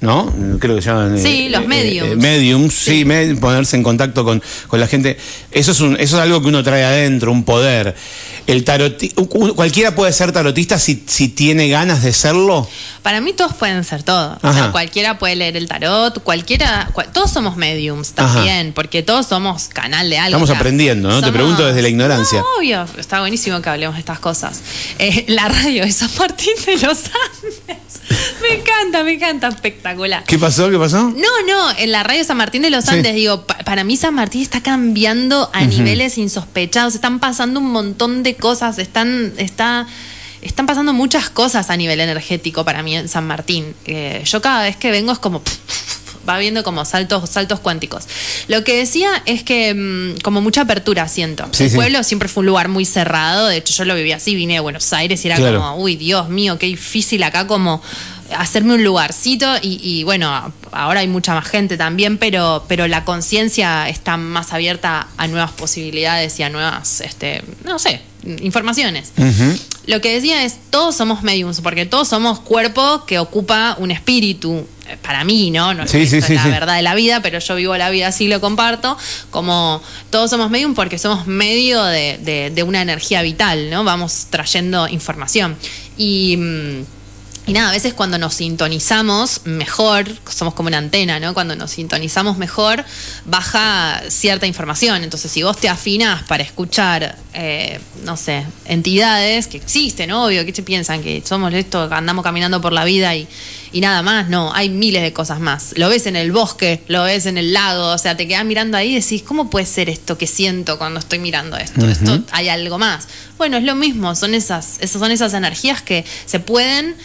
¿no? Creo que se llaman. Sí, eh, los mediums. Eh, mediums, sí, sí med ponerse en contacto con, con, la gente. Eso es, un, eso es algo que uno trae adentro, un poder. El taroti ¿Cualquiera puede ser tarotista si, si tiene ganas de serlo? Para mí todos pueden ser todo. O sea, cualquiera puede leer el tarot, cualquiera. Cual, todos somos mediums también, Ajá. porque todos somos canal de algo. Estamos aprendiendo, ¿no? Somos, Te pregunto desde la ignorancia. No, obvio, está buenísimo que hablemos de estas cosas. Eh, la radio de San Martín de los Andes. Me encanta, me encanta, espectacular. ¿Qué pasó? ¿Qué pasó? No, no, en la radio San Martín de los Andes, sí. digo, pa para mí San Martín está cambiando a uh -huh. niveles insospechados, están pasando un montón de cosas, están, está, están pasando muchas cosas a nivel energético para mí en San Martín. Eh, yo cada vez que vengo es como va viendo como saltos, saltos cuánticos. Lo que decía es que mmm, como mucha apertura siento. Sí, el sí. pueblo siempre fue un lugar muy cerrado, de hecho yo lo viví así, vine de Buenos Aires y era Claro. como, uy, Dios mío, qué difícil acá como hacerme un lugarcito y, y bueno, ahora hay mucha más gente también, pero, pero la conciencia está más abierta a nuevas posibilidades y a nuevas, este, no sé, informaciones. Lo que decía es, todos somos mediums, porque todos somos cuerpo que ocupa un espíritu. Eh, Para mí, ¿no? No Sí, esto sí, es sí, la verdad de la vida, pero yo vivo la vida así, lo comparto. Como todos somos medium porque somos medio de, de- de una energía vital, ¿no? Vamos trayendo información. Y. y nada, a veces cuando nos sintonizamos mejor, somos como una antena, ¿no? Cuando nos sintonizamos mejor, baja cierta información. Entonces, si vos te afinas para escuchar, eh, no sé, entidades que existen, obvio, ¿qué se piensan? Que somos esto, que andamos caminando por la vida y, y nada más. No, hay miles de cosas más. Lo ves en el bosque, lo ves en el lago, o sea, te quedas mirando ahí y decís, ¿cómo puede ser esto que siento cuando estoy mirando esto? Esto hay algo más. Bueno, es lo mismo, son esas, esas son esas energías que se pueden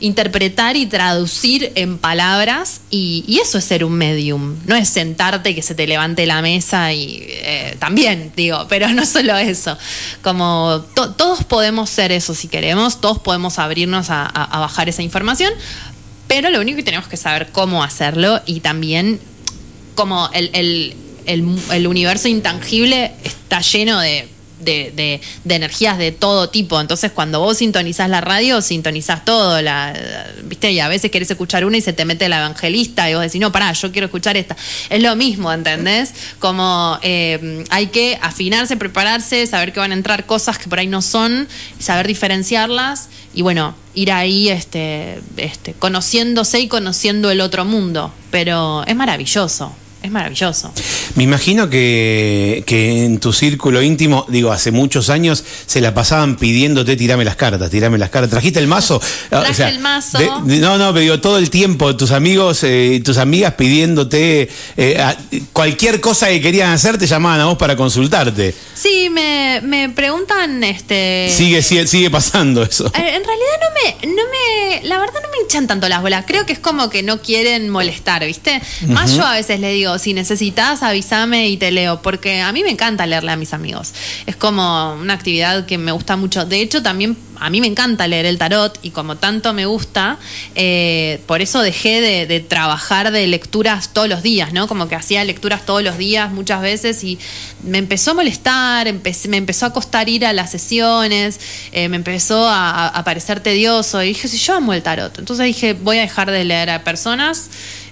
interpretar y traducir en palabras y, eso es ser un medium, no es sentarte que se te levante la mesa y eh, también digo, pero no solo eso, como to, todos podemos ser eso si queremos, todos podemos abrirnos a, bajar esa información, pero lo único que tenemos que saber cómo hacerlo y también como el universo intangible está lleno de de, de, de, energías de todo tipo. Entonces, cuando vos sintonizás la radio, sintonizás todo. La, ¿Viste? Y a veces querés escuchar una y se te mete la evangelista y vos decís, no, pará, yo quiero escuchar esta. Es lo mismo, ¿entendés? Como eh, hay que afinarse, prepararse, saber que van a entrar cosas que por ahí no son, saber diferenciarlas y bueno, ir ahí este, este, conociéndose y conociendo el otro mundo. Pero es maravilloso es maravilloso. Me imagino que, que, en tu círculo íntimo, digo, hace muchos años, se la pasaban pidiéndote tirame las cartas, tirame las cartas. ¿Trajiste el mazo? Traje o sea, el mazo. De, no, no, pero digo, todo el tiempo tus amigos y eh, tus amigas pidiéndote eh, a, cualquier cosa que querían hacer, te llamaban a vos para consultarte. Sí, me, me preguntan, este... Sigue, sigue, sigue pasando eso. En realidad no me, no me, la verdad no me hinchan tanto las bolas. Creo que es como que no quieren molestar, ¿viste? Uh -huh. Más yo a veces le digo, si necesitas, avísame y te leo, porque a mí me encanta leerle a mis amigos. Es como una actividad que me gusta mucho. De hecho, también a mí me encanta leer el tarot y como tanto me gusta, eh, por eso dejé de, de, trabajar de lecturas todos los días, ¿no? Como que hacía lecturas todos los días muchas veces y me empezó a molestar, me empezó a costar ir a las sesiones, eh, me empezó a, a, parecer tedioso y dije, si yo amo el tarot, entonces dije, voy a dejar de leer a personas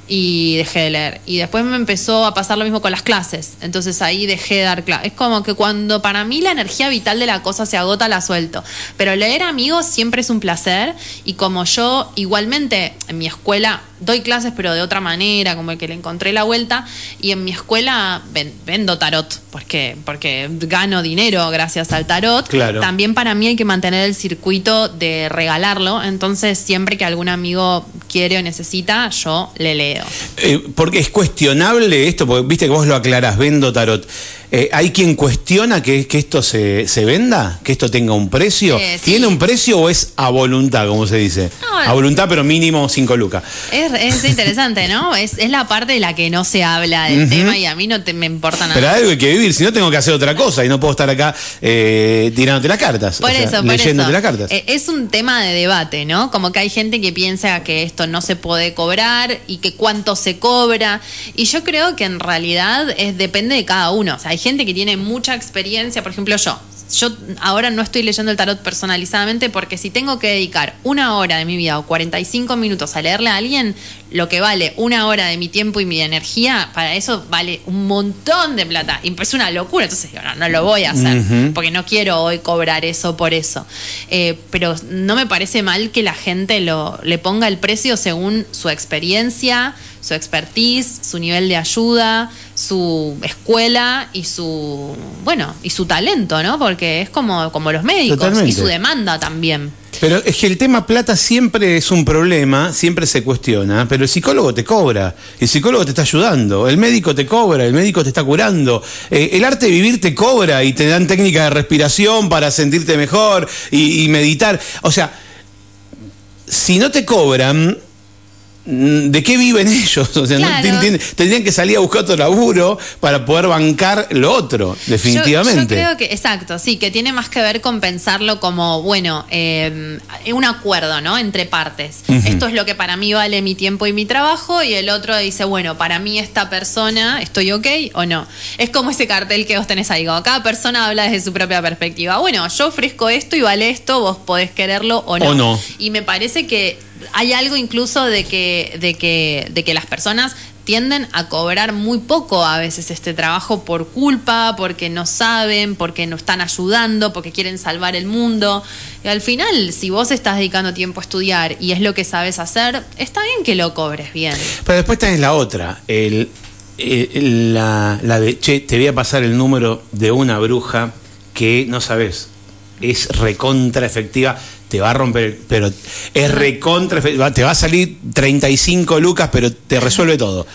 y dejé de leer. Y después me empezó a pasar lo mismo con las clases. Entonces ahí dejé de dar clases. Es como que cuando para mí la energía vital de la cosa se agota, la suelto. Pero leer amigos siempre es un placer. Y como yo igualmente en mi escuela doy clases pero de otra manera, como que le encontré la vuelta. Y en mi escuela vendo tarot, porque, porque gano dinero gracias al tarot. Claro. También para mí hay que mantener el circuito de regalarlo. Entonces siempre que algún amigo quiere o necesita, yo le leo. Eh, porque es cuestionable esto, porque viste que vos lo aclarás, vendo tarot. Eh, ¿Hay quien cuestiona que, que esto se, se, venda? ¿Que esto tenga un precio? Eh, sí. ¿Tiene un precio o es a voluntad, como se dice? No, a voluntad, pero mínimo 5 lucas. Es, es, interesante, ¿no? Es, es, la parte de la que no se habla del uh -huh. tema y a mí no te, me importa nada. Pero algo hay que vivir, si no tengo que hacer otra cosa y no puedo estar acá eh, tirándote las cartas. Por o sea, eso, por leyéndote eso. las cartas. Es un tema de debate, ¿no? Como que hay gente que piensa que esto no se puede cobrar y que cuánto se cobra. Y yo creo que en realidad es, depende de cada uno. O sea, hay gente que tiene mucha experiencia, por ejemplo yo. Yo ahora no estoy leyendo el tarot personalizadamente porque si tengo que dedicar una hora de mi vida o 45 minutos a leerle a alguien, lo que vale una hora de mi tiempo y mi energía, para eso vale un montón de plata. Y es una locura, entonces digo, no, no lo voy a hacer, uh -huh. porque no quiero hoy cobrar eso por eso. Eh, pero no me parece mal que la gente lo, le ponga el precio según su experiencia, su expertise, su nivel de ayuda, su escuela y su bueno y su talento, ¿no? Porque es como, como los médicos Totalmente. y su demanda también. Pero es que el tema plata siempre es un problema, siempre se cuestiona, pero el psicólogo te cobra, el psicólogo te está ayudando, el médico te cobra, el médico te está curando, eh, el arte de vivir te cobra y te dan técnicas de respiración para sentirte mejor y, y meditar. O sea, si no te cobran, ¿De qué viven ellos? O sea, claro. no, tendrían que salir a buscar otro laburo para poder bancar lo otro, definitivamente. Yo, yo, creo que, exacto, sí, que tiene más que ver con pensarlo como, bueno, eh, un acuerdo, ¿no? Entre partes. Uh -huh. Esto es lo que para mí vale mi tiempo y mi trabajo, y el otro dice, bueno, para mí esta persona, ¿estoy ok o no? Es como ese cartel que vos tenés ahí, como cada persona habla desde su propia perspectiva. Bueno, yo ofrezco esto y vale esto, vos podés quererlo o no. O no. Y me parece que hay algo incluso de que, de que, de que las personas tienden a cobrar muy poco a veces este trabajo por culpa, porque no saben, porque no están ayudando, porque quieren salvar el mundo. Y al final, si vos estás dedicando tiempo a estudiar y es lo que sabes hacer, está bien que lo cobres bien. Pero después tenés la otra, la, la de, che, te voy a pasar el número de una bruja que no sabes, es recontra efectiva te va a romper, pero es recontra, te va a salir 35 lucas, pero te resuelve todo.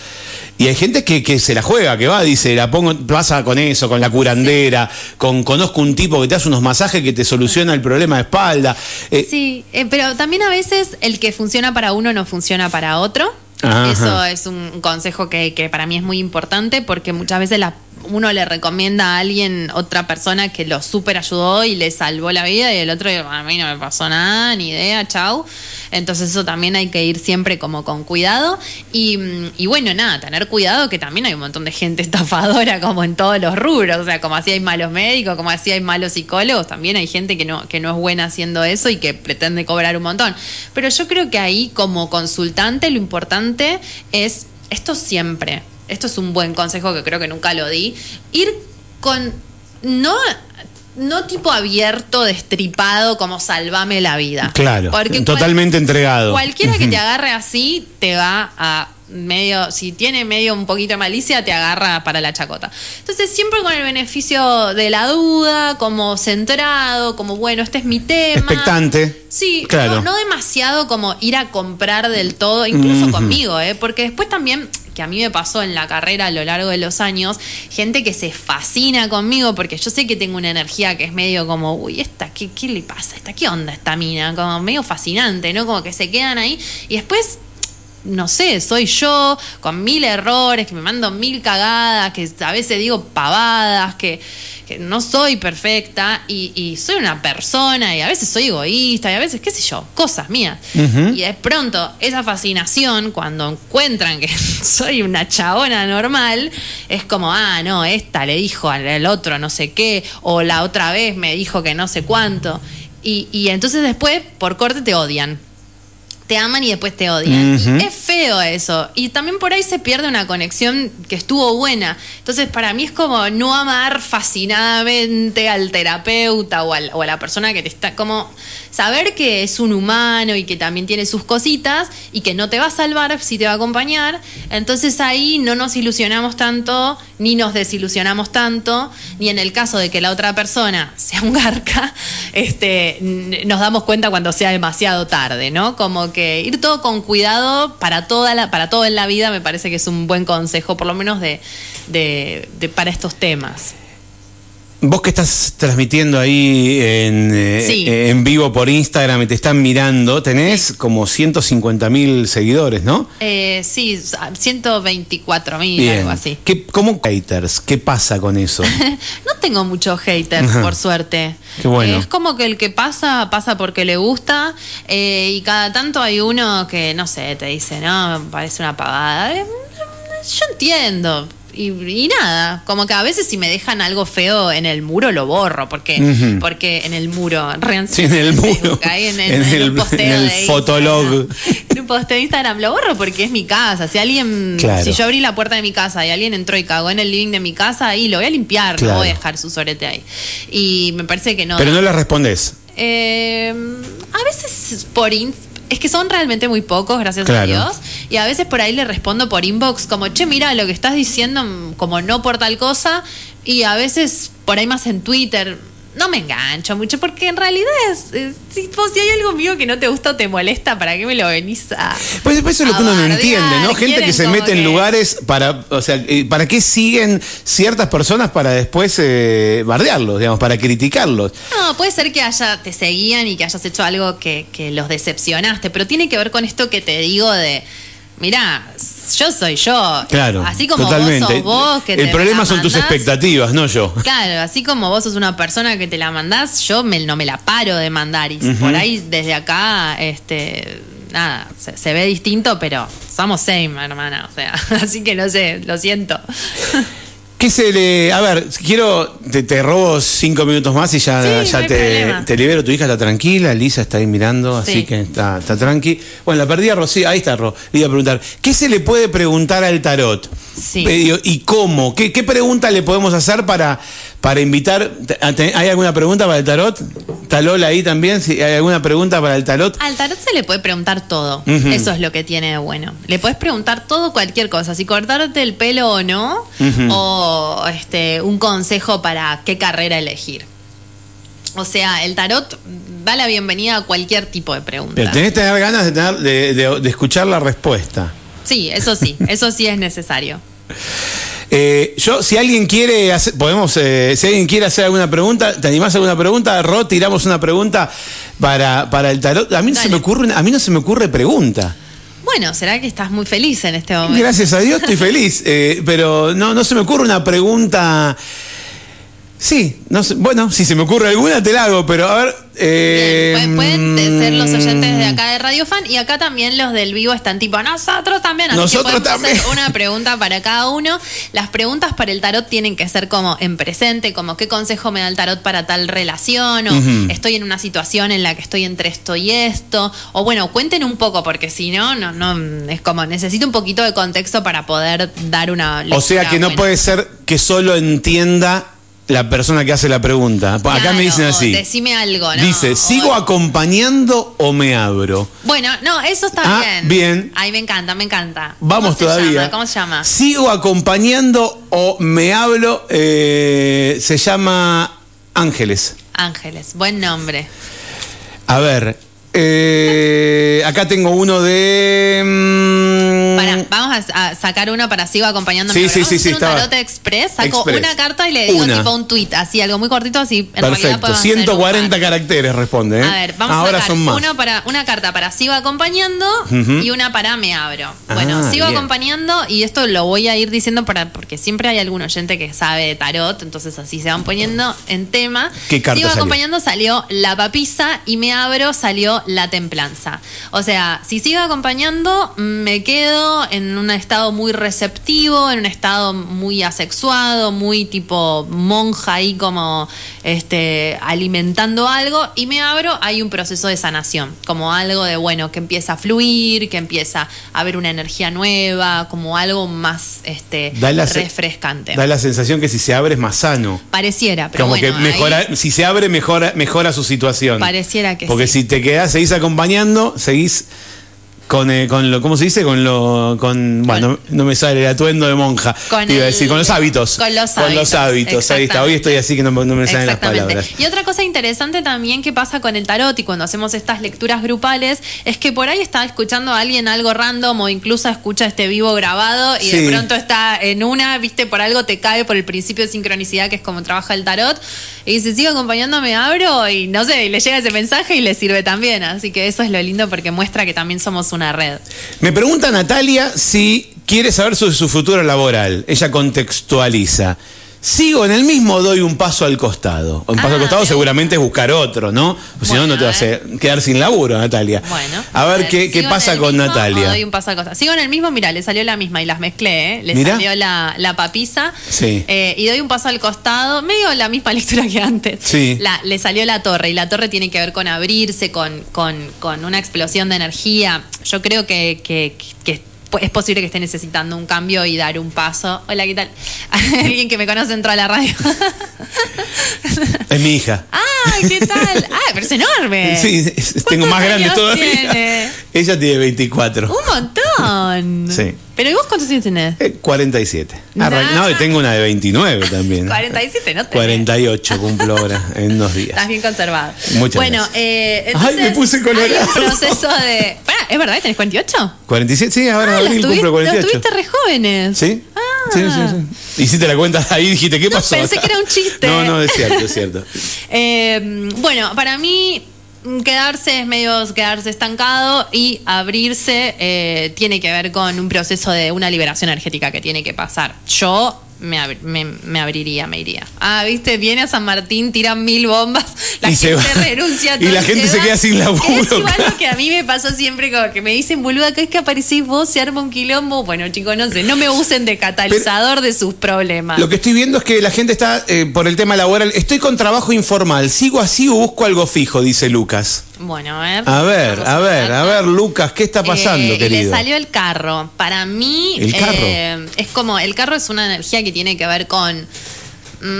Y hay gente que, que se la juega, que va, dice, la pongo, pasa con eso, con la curandera, con conozco un tipo que te hace unos masajes que te soluciona el problema de espalda. Eh, Sí, eh, pero también a veces el que funciona para uno no funciona para otro. Ajá. Eso es un consejo que, que para mí es muy importante porque muchas veces la- uno le recomienda a alguien, otra persona que lo super ayudó y le salvó la vida y el otro, a mí no me pasó nada, ni idea, chau. Entonces eso también hay que ir siempre como con cuidado. Y, mm, y bueno, nada, tener cuidado que también hay un montón de gente estafadora como en todos los rubros. O sea, como así hay malos médicos, como así hay malos psicólogos, también hay gente que no, que no es buena haciendo eso y que pretende cobrar un montón. Pero yo creo que ahí como consultante lo importante es esto siempre. Esto es un buen consejo que creo que nunca lo di. Ir con no no tipo abierto, destripado, como salvame la vida. Claro, cual- totalmente entregado. Cualquiera que te agarre así te va a medio, si tiene medio un poquito de malicia, te agarra para la chacota. Entonces, siempre con el beneficio de la duda, como centrado, como bueno, este es mi tema. Expectante. Sí, Claro. no, no demasiado como ir a comprar del todo, incluso conmigo, ¿eh? porque después también, que a mí me pasó en la carrera a lo largo de los años, gente que se fascina conmigo porque yo sé que tengo una energía que es medio como, uy, esta, ¿qué, qué le pasa? ¿Esta, ¿Qué onda esta mina? Como medio fascinante, ¿no? Como que se quedan ahí y después no sé, soy yo con mil errores, que me mando mil cagadas, que a veces digo pavadas, que, que no soy perfecta y, y soy una persona y a veces soy egoísta y a veces, qué sé yo, cosas mías. Y de pronto esa fascinación, cuando encuentran que soy una chabona normal, es como, ah, no, esta le dijo al al otro no sé qué, o la otra vez me dijo que no sé cuánto. Y, y entonces después, por corte, te odian te aman y después te odian. Es feo eso. Y también por ahí se pierde una conexión que estuvo buena. Entonces, para mí es como no amar fascinadamente al terapeuta o, al- o a la persona que te está. Como saber que es un humano y que también tiene sus cositas y que no te va a salvar si te va a acompañar. Entonces ahí no nos ilusionamos tanto, ni nos desilusionamos tanto, ni en el caso de que la otra persona sea un garca, este, nos damos cuenta cuando sea demasiado tarde, ¿no? Como que ir todo con cuidado para toda la, para todo en la vida me parece que es un buen consejo, por lo menos de, de- para estos temas. Vos que estás transmitiendo ahí en, eh, Sí. eh, en vivo por Instagram y te están mirando, tenés como 150 mil seguidores, ¿no? Eh, sí, 124 mil, algo así. ¿Qué, ¿Cómo haters? ¿Qué pasa con eso? No tengo muchos haters, Ajá. por suerte. Qué bueno. Eh, es como que el que pasa, pasa porque le gusta. eh, y cada tanto hay uno que, no sé, te dice, no, parece una pavada. Yo entiendo. Y, y nada, como que a veces si me dejan algo feo en el muro lo borro, porque, Ujú. porque en el muro, Sí, en el muro. En, el- fotolog. Instagram. En un posteo de Instagram lo borro porque es mi casa. Si alguien, Claro. si yo abrí la puerta de mi casa y alguien entró y cagó en el living de mi casa, ahí lo voy a limpiar, Claro. no voy a dejar su sorete ahí. Y me parece que no. Pero da. no le respondés. Eh, a veces por in- es que son realmente muy pocos, gracias Claro. a Dios. Y a veces por ahí le respondo por inbox como, che, mira, lo que estás diciendo, mm, como no por tal cosa. Y a veces por ahí más en Twitter. No me engancho mucho porque en realidad es, es- si, hay algo mío que no te gusta o te molesta, ¿para qué me lo venís a...? Pues después eso es lo que uno no entiende, ¿no? Gente que se mete en lugares para, o sea, eh, ¿para qué siguen ciertas personas para después eh, bardearlos, digamos, para criticarlos? No, puede ser que haya, te seguían y que hayas hecho algo que, que los decepcionaste, pero tiene que ver con esto que te digo de, mirá, yo soy yo. Claro, Así como totalmente. vos sos vos que El te problema la son tus expectativas, no yo. Claro, así como vos sos una persona que te la mandás, yo me- no me la paro de mandar. Y por ahí, desde acá, este, nada, se, se ve distinto, pero somos same, hermana. O sea, así que no sé, lo siento. ¿Qué se le.? A ver, quiero. Te, te robo cinco minutos más y ya, Sí, ya no te, libero. Tu hija está tranquila, Lisa está ahí mirando, así Sí. que está, está tranqui. Bueno, la perdí a Rocío. Ahí está, Ro. Le iba a preguntar. ¿Qué se le puede preguntar al tarot? Sí. Eh, ¿Y cómo? ¿Qué, qué pregunta le podemos hacer para, para invitar? ¿Te- ¿Hay alguna pregunta para el tarot? ¿Está Lola ahí también? Si ¿Hay alguna pregunta para el tarot? Al tarot se le puede preguntar todo. Eso es lo que tiene de bueno. Le puedes preguntar todo, cualquier cosa. Si cortarte el pelo o no, o este, un consejo para qué carrera elegir. O sea, el tarot da la bienvenida a cualquier tipo de pregunta. Pero tenés que tener ganas de, tener- de- de- de escuchar la respuesta. Sí, eso sí, eso sí es necesario. Eh, yo, si alguien quiere hacer, podemos, eh, si alguien quiere hacer alguna pregunta, ¿te animás a alguna pregunta? Ro, tiramos una pregunta para, para el tarot. A mí, no se me ocurre, a mí no se me ocurre pregunta. Bueno, ¿será que estás muy feliz en este momento? Gracias a Dios estoy feliz, eh, pero no, no se me ocurre una pregunta. Sí, no sé, bueno, si se me ocurre alguna te la hago, pero a ver. Eh, Bien, pueden- pueden ser los oyentes de acá de Radio Fan y acá también los del vivo están tipo nosotros también. Así Nosotros que podemos también. hacer una pregunta para cada uno. Las preguntas para el tarot tienen que ser como en presente, como qué consejo me da el tarot para tal relación, o estoy en una situación en la que estoy entre esto y esto. O bueno, cuenten un poco, porque si no, no, no, es como necesito un poquito de contexto para poder dar una O sea que no buena. puede ser que solo entienda la persona que hace la pregunta. Acá Claro, me dicen así. Decime algo, ¿no? Dice, ¿sigo acompañando o me abro? Bueno, no, eso está Ah, bien. bien. Ay, me encanta, me encanta. Vamos ¿Cómo se todavía. llama? ¿Cómo se llama? ¿Sigo acompañando o me hablo? Eh, se llama Ángeles. Ángeles, buen nombre. A ver, eh, acá tengo uno de... mm, Para, vamos a, a sacar uno para sigo acompañando. Sí, sí, obra. sí, Vamos a hacer sí, un tarot express, saco Express. una carta y le digo Una. tipo un tweet, así algo muy cortito, así en Perfecto, podemos hacer un 140 par. caracteres responde. ¿eh? A ver, vamos Ahora a sacar son más. uno para, una carta para sigo acompañando y una para me abro. Bueno, Ah, sigo bien. acompañando y esto lo voy a ir diciendo para porque siempre hay algún oyente que sabe de tarot, entonces así se van poniendo en tema. ¿Qué carta sigo salió? acompañando salió la papisa y me abro salió la templanza. O sea, si sigo acompañando me quedo en un estado muy receptivo, en un estado muy asexuado, muy tipo monja ahí como este alimentando algo y me abro, hay un proceso de sanación, como algo de bueno, que empieza a fluir, que empieza a haber una energía nueva, como algo más este Da la refrescante. Da la sensación que si se abre es más sano. Pareciera, pero Como bueno, que mejora, ahí si se abre, mejora, mejora su situación. Pareciera que Porque sí. si te quedás, seguís acompañando, seguís con, eh, con lo, ¿cómo se dice? Con lo, con, bueno, no me sale el atuendo de monja. Con iba a decir, con los hábitos. con los Con los hábitos, hábitos, ahí está. Hoy estoy así que no, no me salen las palabras. Y otra cosa interesante también que pasa con el tarot y cuando hacemos estas lecturas grupales es que por ahí está escuchando a alguien algo random o incluso escucha este vivo grabado y Sí. de pronto está en una, viste, por algo te cae por el principio de sincronicidad que es como trabaja el tarot y dice, sigo acompañándome, abro y no sé, y le llega ese mensaje y le sirve también. Así que eso es lo lindo porque muestra que también somos una red. Me pregunta Natalia si quiere saber sobre su futuro laboral. Ella contextualiza. Sigo en el mismo, doy un paso al costado. Un paso Ah, al costado me seguramente es buscar otro, ¿no? Pues si no, no te vas a ver. quedar sin laburo, Natalia. Bueno. A ver qué, qué ¿sigo en pasa con mismo Natalia. doy un paso al costado? Sigo en el mismo, mira, le salió la misma y las mezclé, ¿eh? Le Mirá. salió la, la papisa. Sí. eh, y doy un paso al costado, medio la misma lectura que antes. Sí. La- le salió la torre y la torre tiene que ver con abrirse, con, con, con una explosión de energía. Yo creo que, que, que es posible que esté necesitando un cambio y dar un paso. Hola, ¿qué tal? Alguien que me conoce entró a la radio. Es mi hija. ¡Ay, qué tal! ¡Ah, pero es enorme! Sí, tengo ¿Cuántos más grande todavía. tiene? Ella tiene 24. Un montón. Sí. Pero ¿y vos cuántos años tenés? Eh, 47. Nah. Arran- No, y tengo una de 29 también. 47, no tenés. 48 cumplo ahora, en dos días. Estás bien conservado. Muchas bueno, gracias. eh, Ay, me puse colorado. Hay un proceso de. ¿Es verdad? ¿Tenés 48? 47, sí, ahora Ah, en los abril tuviste, cumplo los 48. tuviste re jóvenes. ¿Sí? Ah. Sí, sí, sí. Hiciste la cuenta ahí dijiste, ¿qué No, pasó? pensé acá? que era un chiste. No, no, es cierto, es cierto. Eh, bueno, para mí quedarse es medio quedarse estancado y abrirse eh, tiene que ver con un proceso de una liberación energética que tiene que pasar. Yo me, me, me abriría, me iría. Ah, viste, viene a San Martín, tiran mil bombas, la Y se gente va. renuncia a Y todo la gente se va. queda sin laburo, Es igual claro. lo que a mí me pasa siempre, como que me dicen, boluda, que es que aparecís vos, se arma un quilombo. Bueno, chicos, no sé, no me usen de catalizador de sus problemas. Lo que estoy viendo es que la gente está, eh, por el tema laboral, estoy con trabajo informal, sigo así o busco algo fijo, dice Lucas. Bueno, a ver. A ver, a ver, a ver, Lucas, ¿qué está pasando, Eh, y querido? le salió el carro. Para mí, ¿El carro? eh, es como, el carro es una energía que tiene que ver con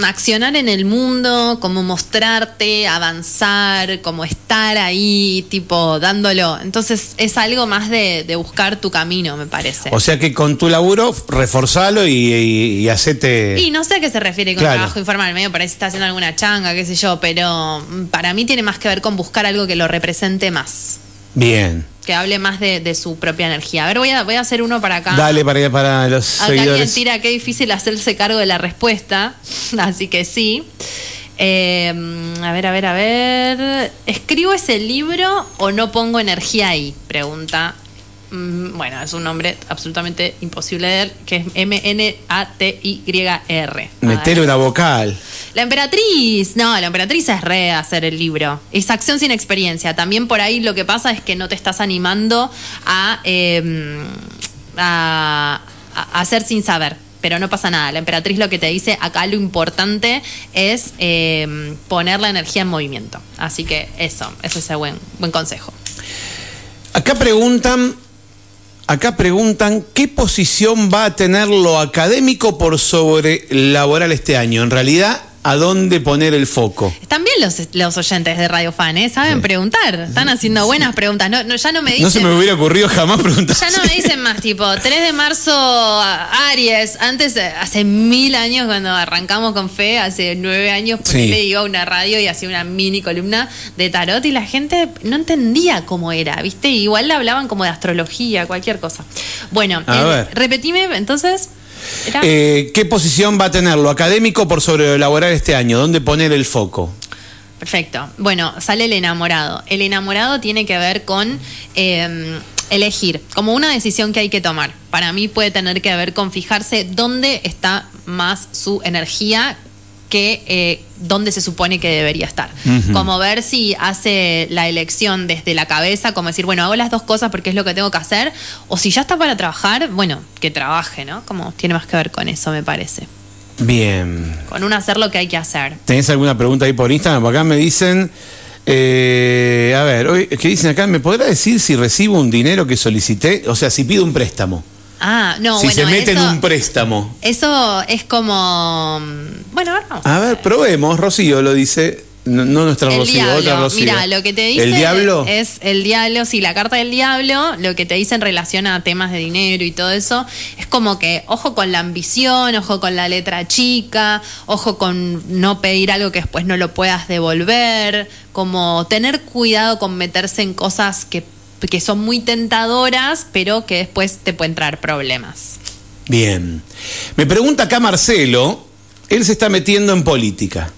accionar en el mundo, como mostrarte, avanzar, como estar ahí, tipo, dándolo. Entonces es algo más de, de buscar tu camino, me parece. O sea que con tu laburo, reforzalo y, y, y hacete... y no sé a qué se refiere con Claro. trabajo informal, medio parece que está haciendo alguna changa, qué sé yo, pero mm, para mí tiene más que ver con buscar algo que lo represente más. Bien, que hable más de, de su propia energía. A ver, voy a, voy a hacer uno para acá. Dale para, para los Acá alguien seguidores. tira qué difícil hacerse cargo de la respuesta, así que sí. Eh, a ver, a ver, a ver. ¿Escribo ese libro o no pongo energía ahí? Pregunta. Mm, Bueno, es un nombre absolutamente imposible de leer, que es M-N-A-T-Y-R. Meter una vocal. La emperatriz, no, la emperatriz es re hacer el libro. Es acción sin experiencia. También por ahí lo que pasa es que no te estás animando a, eh, a, hacer sin saber. Pero no pasa nada. La emperatriz lo que te dice acá lo importante es eh, poner la energía en movimiento. Así que eso, ese es el buen, buen consejo. Acá preguntan, acá preguntan qué posición va a tener lo académico por sobre laboral este año. En realidad, ¿a dónde poner el foco? Están bien los, los oyentes de Radio Fan, ¿eh? Saben preguntar. Están haciendo buenas preguntas. No, no, ya no me dicen. No se me hubiera ocurrido jamás preguntar. Ya no me dicen más, tipo, 3 de marzo, Aries. Antes, eh, hace mil años, cuando arrancamos con Fe, hace nueve años, pues Sí. le iba a una radio y hacía una mini columna de tarot y la gente no entendía cómo era, ¿viste? Igual le hablaban como de astrología, cualquier cosa. Bueno, A eh, ver. repetime, entonces. Eh, ¿Qué posición va a tener lo académico por sobre lo laboral este año? ¿Dónde poner el foco? Perfecto. Bueno, sale el enamorado. El enamorado tiene que ver con eh, elegir, como una decisión que hay que tomar. Para mí puede tener que ver con fijarse dónde está más su energía que eh, dónde se supone que debería estar. Como ver si hace la elección desde la cabeza, como decir, bueno, hago las dos cosas porque es lo que tengo que hacer, o si ya está para trabajar, bueno, que trabaje, ¿no? Como tiene más que ver con eso, me parece. Bien. Con un hacer lo que hay que hacer. ¿Tenés alguna pregunta ahí por Instagram? Acá me dicen. eh, a ver, ¿qué dicen acá? ¿Me podrá decir si recibo un dinero que solicité? O sea, si pido un préstamo. Ah, no, si bueno, se mete eso- en un préstamo. Eso es como. mm, Bueno, a ver, vamos. A ver, probemos. Rocío lo dice. No, no nuestra El Rocío, otra diablo. Rocío. Mira, lo que te dice ¿El diablo? es el diablo, sí, la carta del diablo, lo que te dice en relación a temas de dinero y todo eso, es como que ojo con la ambición, ojo con la letra chica, ojo con no pedir algo que después no lo puedas devolver, como tener cuidado con meterse en cosas que, que son muy tentadoras, pero que después te pueden traer problemas. Bien. Me pregunta acá Marcelo, él se está metiendo en política.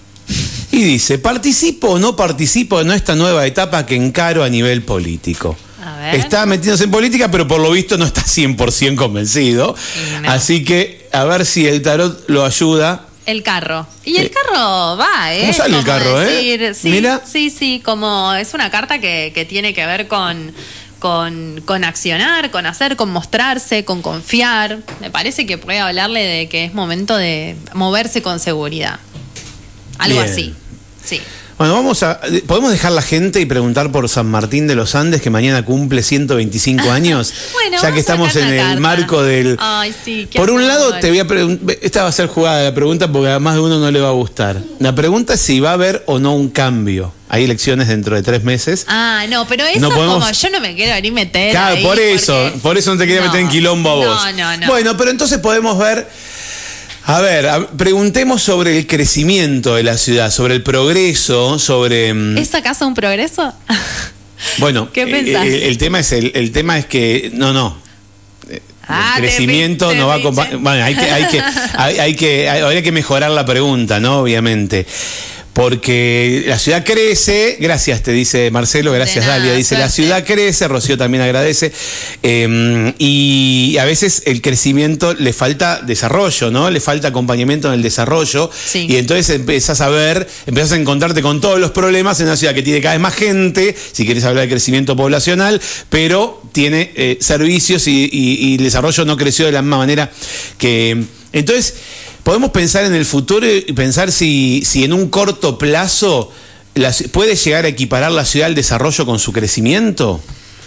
Y dice, ¿participo o no participo en esta nueva etapa que encaro a nivel político? A ver. Está metiéndose en política, pero por lo visto no está 100% convencido. No. Así que a ver si el tarot lo ayuda. El carro. Y el Eh, carro va, ¿eh? ¿cómo sale el carro, eh? Sí, Mira. sí, sí, como es una carta que, que tiene que ver con, con, con accionar, con hacer, con mostrarse, con confiar. Me parece que puede hablarle de que es momento de moverse con seguridad. Algo Bien. así. Sí. Bueno, vamos a. ¿Podemos dejar la gente y preguntar por San Martín de los Andes, que mañana cumple 125 años? Bueno, ya que estamos en el carta. marco del. Ay, sí, qué Por un amor. lado, te voy a preguntar. Esta va a ser jugada la pregunta porque a más de uno no le va a gustar. La pregunta es si va a haber o no un cambio. Hay elecciones dentro de tres meses. Ah, no, pero eso No podemos- como yo no me quiero ni meter. Claro, ahí por eso, porque- por eso no te quería No, meter en quilombo a vos. No, no, no. Bueno, pero entonces podemos ver. A ver, a- preguntemos sobre el crecimiento de la ciudad, sobre el progreso, sobre. mm, ¿Es acaso un progreso? Bueno, ¿Qué eh, pensás? eh, el, tema es el, el tema es que no, no. Eh, Ah, el te crecimiento te no va a bueno, hay que hay que hay, hay que hay- habría que mejorar la pregunta, ¿no? Obviamente. Porque la ciudad crece, gracias, te dice Marcelo, gracias nada, Dalia, dice, la ciudad crece, Rocío también agradece, eh, y a veces el crecimiento le falta desarrollo, ¿no? Le falta acompañamiento en el desarrollo, Sí. y entonces empezás a ver, empezás a encontrarte con todos los problemas en una ciudad que tiene cada vez más gente, si querés hablar de crecimiento poblacional, pero tiene eh, servicios y, y- y el desarrollo no creció de la misma manera que... Entonces, podemos pensar en el futuro y pensar si, si en un corto plazo la puede llegar a equiparar la ciudad al desarrollo con su crecimiento.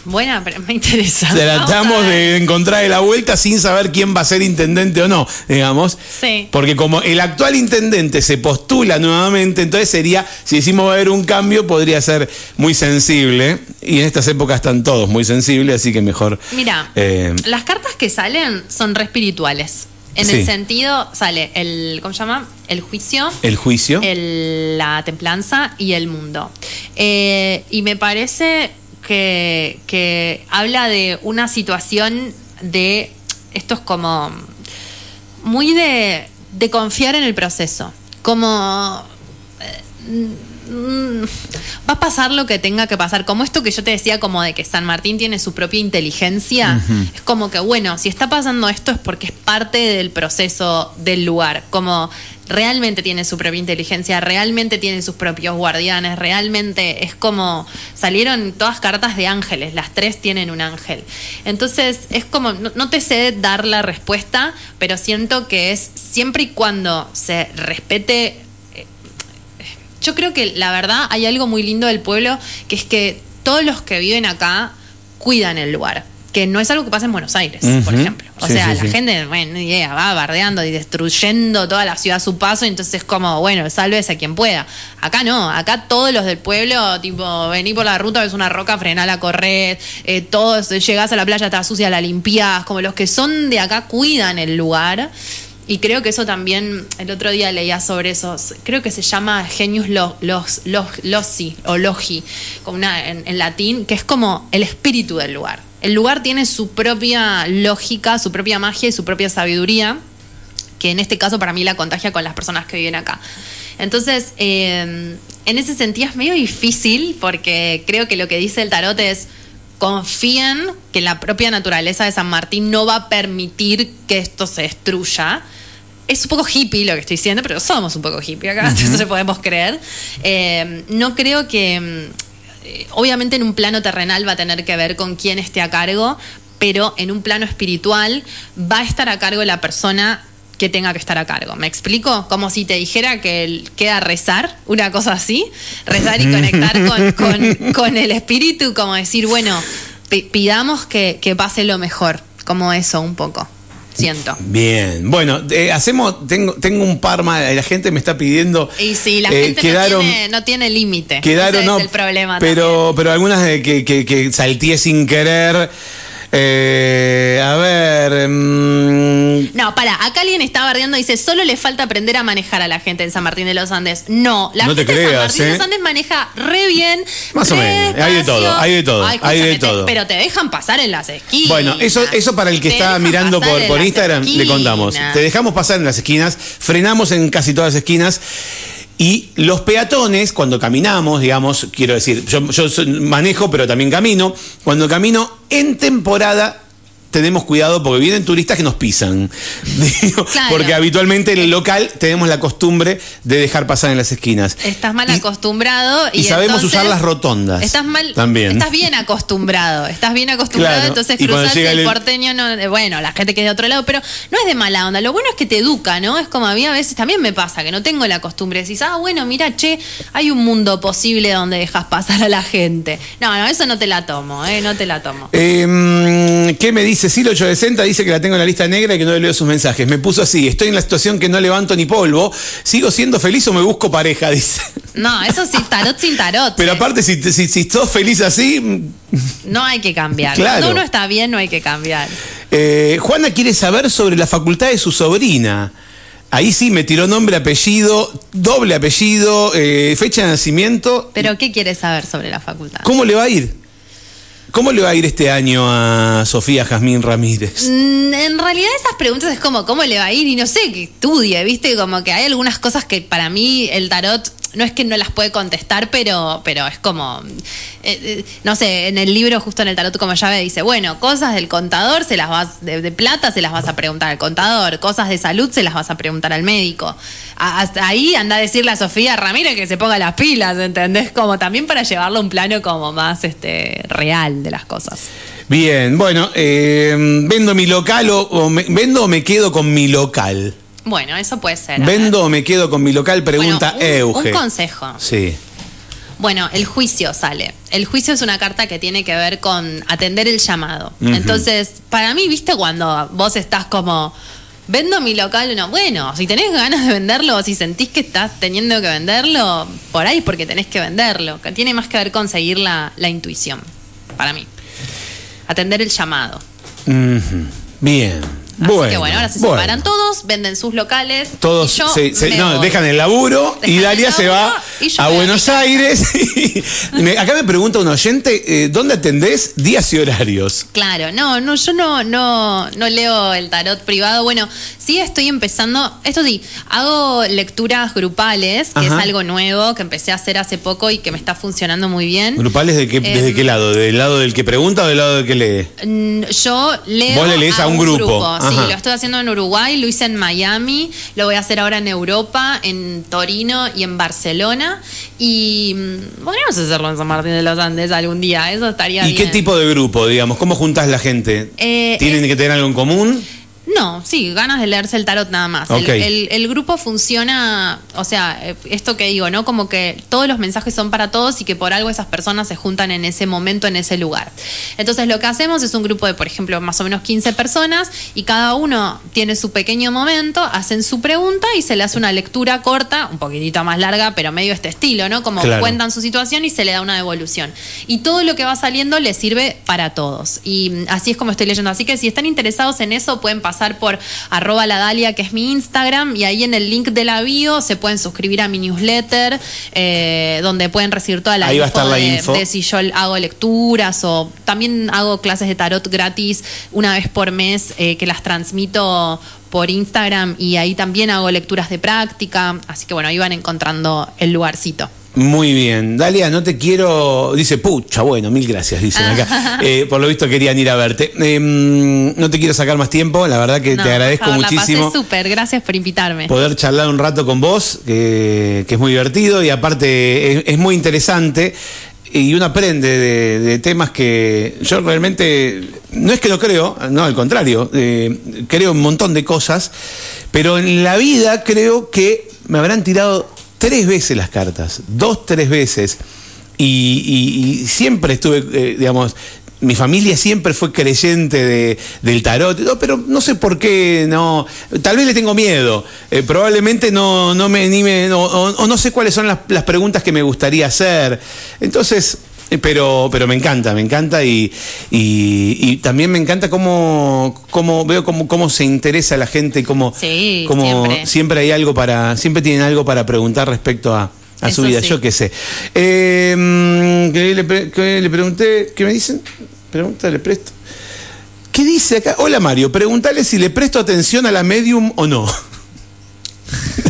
Buena, pero me interesa. Tratamos de encontrar la vuelta sin saber quién va a ser intendente o no, digamos. Sí. Porque como el actual intendente se postula nuevamente, entonces sería, si decimos va a haber un cambio, podría ser muy sensible. Y en estas épocas están todos muy sensibles, así que mejor. Mira, eh, las cartas que salen son re espirituales. En Sí. el sentido, sale el, ¿cómo se llama? El juicio, el juicio. el- la templanza y el mundo. Eh, y me parece que, que habla de una situación de. Esto es como. Muy de, de confiar en el proceso. Como. eh, mm, va a pasar lo que tenga que pasar. Como esto que yo te decía, como de que San Martín tiene su propia inteligencia. Es como que, bueno, si está pasando esto es porque es parte del proceso del lugar. Como realmente tiene su propia inteligencia, realmente tiene sus propios guardianes, realmente es como salieron todas cartas de ángeles, las tres tienen un ángel. Entonces es como, no, no te sé dar la respuesta, pero siento que es siempre y cuando se respete yo creo que la verdad hay algo muy lindo del pueblo, que es que todos los que viven acá cuidan el lugar. Que no es algo que pasa en Buenos Aires, por ejemplo. O Sí, sea, sí, la sí. gente bueno, idea, va bardeando y destruyendo toda la ciudad a su paso, entonces es como, bueno, sálvese a quien pueda. Acá no, acá todos los del pueblo, tipo, vení por la ruta, ves una roca, frenala correr, eh, todos, llegás a la playa, está sucia, la limpiás, como los que son de acá cuidan el lugar. Y creo que eso también, el otro día leía sobre eso, creo que se llama genius lo- los, los, loci o logi, como una, en, latín, que es como el espíritu del lugar. El lugar tiene su propia lógica, su propia magia y su propia sabiduría, que en este caso para mí la contagia con las personas que viven acá. Entonces, eh, en ese sentido es medio difícil porque creo que lo que dice el tarot es confíen que la propia naturaleza de San Martín no va a permitir que esto se destruya. Es un poco hippie lo que estoy diciendo, pero somos un poco hippie acá, entonces podemos creer. Eh, no creo que, mm, eh, obviamente en un plano terrenal va a tener que ver con quién esté a cargo, pero en un plano espiritual va a estar a cargo la persona que tenga que estar a cargo. ¿Me explico? Como si te dijera que queda rezar, una cosa así, rezar y conectar con, con- con el espíritu, como decir, bueno, pi- pidamos que, que pase lo mejor, como eso un poco, siento. Bien, bueno, eh, hacemos, tengo, tengo un par más, la gente me está pidiendo. Y sí, la eh, gente quedaron, no tiene, no tiene límite. quedaron, Ese no, es el problema pero, pero algunas de que, que, que salteé sin querer. Eh, a ver. mm, No, para, acá alguien está bardeando y dice, solo le falta aprender a manejar a la gente en San Martín de los Andes. No, la No te gente de San Martín de ¿eh? los Andes maneja re bien. Más o menos, hay de todo, hay de todo, Ay, hay de te- todo. pero te dejan pasar en las esquinas. Bueno, eso, eso para el que Te está mirando por, por Instagram, le contamos. Te dejamos pasar en las esquinas, frenamos en casi todas las esquinas. Y los peatones, cuando caminamos, digamos, quiero decir, yo, manejo, pero también camino. Cuando camino en temporada, tenemos cuidado porque vienen turistas que nos pisan. Porque habitualmente en el local tenemos la costumbre de dejar pasar en las esquinas. Estás mal acostumbrado. Y, y sabemos usar las rotondas. Estás mal. Estás bien acostumbrado. Estás bien acostumbrado, entonces cruzas el, porteño. Eh, bueno, la gente que es de otro lado, pero no es de mala onda. Lo bueno es que te educa, ¿no? Es como a mí a veces también me pasa que no tengo la costumbre. Decís, ah, bueno, mira, che, hay un mundo posible donde dejas pasar a la gente. No, no, eso no te la tomo, ¿eh? No te la tomo. Em, ¿Qué me dices? Cecil860 dice que la tengo en la lista negra y que no le leo sus mensajes. Me puso así, estoy en la situación que no levanto ni polvo, sigo siendo feliz o me busco pareja, dice. No, eso sí, tarot sin tarot. Pero eh. aparte, si, si, si sos feliz así... No hay que cambiar. Claro. Cuando uno está bien, no hay que cambiar. Eh, Juana quiere saber sobre la facultad de su sobrina. Ahí sí me tiró nombre, apellido, doble apellido, eh, fecha de nacimiento. ¿Pero qué quiere saber sobre la facultad? ¿Cómo le va a ir? ¿Cómo le va a ir este año a Sofía Jazmín Ramírez? Mm, En realidad esas preguntas es como cómo le va a ir y no sé, que estudie, ¿viste? Como que hay algunas cosas que para mí el tarot no es que no las puede contestar, pero, pero es como, eh, eh, no sé, en el libro justo en el tarot como llave dice, bueno, cosas del contador se las vas, de, plata se las vas a preguntar al contador, cosas de salud se las vas a preguntar al médico. Hasta ahí anda a decirle a Sofía Ramírez que se ponga las pilas, ¿entendés? Como también para llevarlo a un plano como más este real de las cosas. Bien, bueno, eh, ¿vendo mi local o, o me, vendo o me quedo con mi local? Bueno, eso puede ser. ¿Vendo o me quedo con mi local? Pregunta Bueno, un, Euge. un consejo. Sí. Bueno, el juicio sale. El juicio es una carta que tiene que ver con atender el llamado. Entonces, para mí, viste, cuando vos estás como, vendo mi local, no, bueno, si tenés ganas de venderlo o si sentís que estás teniendo que venderlo, por ahí es porque tenés que venderlo. Que tiene más que ver con seguir la, la intuición, para mí. Atender el llamado. Bien. Así bueno, que bueno, ahora se bueno. separan todos, venden sus locales. Todos y yo se- se- me no, voy. dejan el laburo y Dalia se va a Buenos. Aires. y me- acá me pregunta un oyente, eh, ¿dónde atendés días y horarios? Claro, no, no, yo no, no, no leo el tarot privado. Bueno, sí estoy empezando, esto sí, hago lecturas grupales, que Ajá. es algo nuevo que empecé a hacer hace poco y que me está funcionando muy bien. ¿Grupales de qué, desde Em, qué lado? ¿Del lado del que pregunta o del lado del que lee? Yo leo Vos le lees a un grupo. Ajá. lo estoy haciendo en Uruguay, lo hice en Miami, lo voy a hacer ahora en Europa, en Torino y en Barcelona. Y mm, podríamos hacerlo en San Martín de los Andes algún día, eso estaría ¿Y bien. qué tipo de grupo, digamos? ¿Cómo juntas la gente? Eh, ¿Tienen es- que tener algo en común? No, sí, ganas de leerse el tarot nada más. El- Ok. El, el grupo funciona, o sea, eh, esto que digo, ¿no? Como que todos los mensajes son para todos y que por algo esas personas se juntan en ese momento, en ese lugar. Entonces lo que hacemos es un grupo de, por ejemplo, más o menos 15 personas y cada uno tiene su pequeño momento, hacen su pregunta y se le hace una lectura corta, un poquitito más larga, pero medio este estilo, ¿no? Como Claro. cuentan su situación y se le da una devolución. Y todo lo que va saliendo le sirve para todos. Y así es como estoy leyendo. Así que si están interesados en eso, pueden pasar por arroba la Dalia, que es mi Instagram, y ahí en el link de la bio se pueden suscribir a mi newsletter, eh, donde pueden recibir toda la Ahí va a estar la de, info. de si yo hago lecturas o también hago clases de tarot gratis una vez por mes eh, que las transmito por Instagram y ahí también hago lecturas de práctica. Así que bueno, ahí van encontrando el lugarcito. Muy bien. Dalia, no te quiero. Dice, pucha, bueno, mil gracias, dicen acá. Eh, por lo visto querían ir a verte. Em, no te quiero sacar más tiempo, la verdad que No, te agradezco por favor, La muchísimo. pasé súper, gracias por invitarme. poder charlar un rato con vos, que, que es muy divertido y aparte es, es muy interesante y uno aprende de, de temas que yo realmente, no es que lo creo, no, al contrario, eh, creo un montón de cosas, pero en la vida creo que me habrán tirado tres veces las cartas, dos, tres veces, y, y- y siempre estuve, eh, digamos, mi familia siempre fue creyente de, del tarot, pero no sé por qué, no, tal vez le tengo miedo, eh, probablemente no, no me anime, o, o no sé cuáles son las, las preguntas que me gustaría hacer. Entonces, pero, pero me encanta, me encanta y, y, y también me encanta cómo, cómo veo cómo, cómo se interesa la gente, cómo, Sí, cómo siempre. siempre hay algo para, siempre tienen algo para preguntar respecto a, a su vida, sí. yo qué sé. Eh, mm, ¿qué le, le pregunté, ¿qué me dicen? Pregunta, le presto. ¿Qué dice acá? Hola Mario, pregúntale si le presto atención a la medium o no.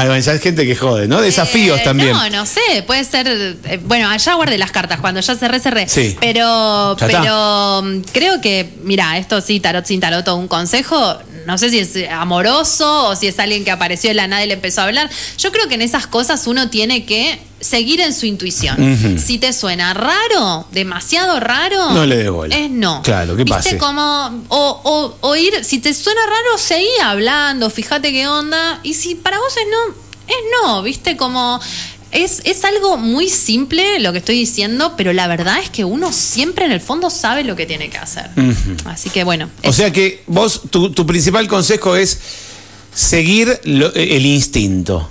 Ah, bueno, ya hay gente que jode, ¿no? Desafíos Eh, también. No, no sé, puede ser. eh, bueno, allá guardé las cartas, cuando ya cerré, cerré. Sí. Pero, pero mm, creo que, mira, esto sí, tarot sin tarot, un consejo. No sé si es amoroso o si es alguien que apareció de la nada y le empezó a hablar. Yo creo que en esas cosas uno tiene que seguir en su intuición. Si te suena raro, demasiado raro, No le bola. Es no. Claro, ¿Viste? pase. Como, o, o, o ir, si te suena raro, seguí hablando, fíjate qué onda. Y si para vos es no, es no, ¿viste? Como. Es, es algo muy simple lo que estoy diciendo, pero la verdad es que uno siempre en el fondo sabe lo que tiene que hacer. Así que bueno. O sea que vos, tu, tu principal consejo es seguir lo- el instinto.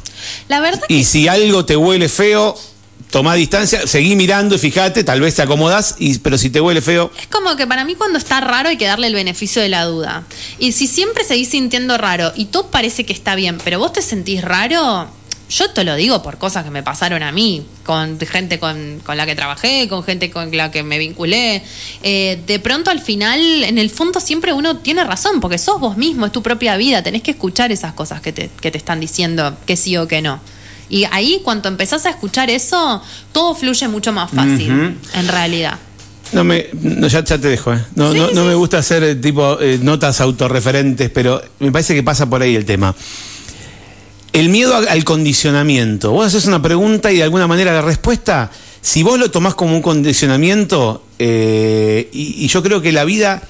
la verdad Y si algo te huele feo, toma distancia, seguí mirando y fíjate, tal vez te acomodás, y, pero si te huele feo, Es como que para mí cuando está raro hay que darle el beneficio de la duda. Y si siempre seguís sintiendo raro y todo parece que está bien, pero vos te sentís raro, yo te lo digo por cosas que me pasaron a mí, con gente con, con la que trabajé, con gente con la que me vinculé. Eh, de pronto al final, en el fondo siempre uno tiene razón, porque sos vos mismo, es tu propia vida, tenés que escuchar esas cosas que te, que te están diciendo que sí o que no. Y ahí cuando empezás a escuchar eso, todo fluye mucho más fácil, en realidad. no me, no, ya, ya te dejo, ¿eh? No, Sí, no, no sí. me gusta hacer eh, tipo eh, notas autorreferentes, pero me parece que pasa por ahí el tema. El miedo al condicionamiento. Vos haces una pregunta y de alguna manera la respuesta, si vos lo tomás como un condicionamiento, eh, y, yo creo que la vida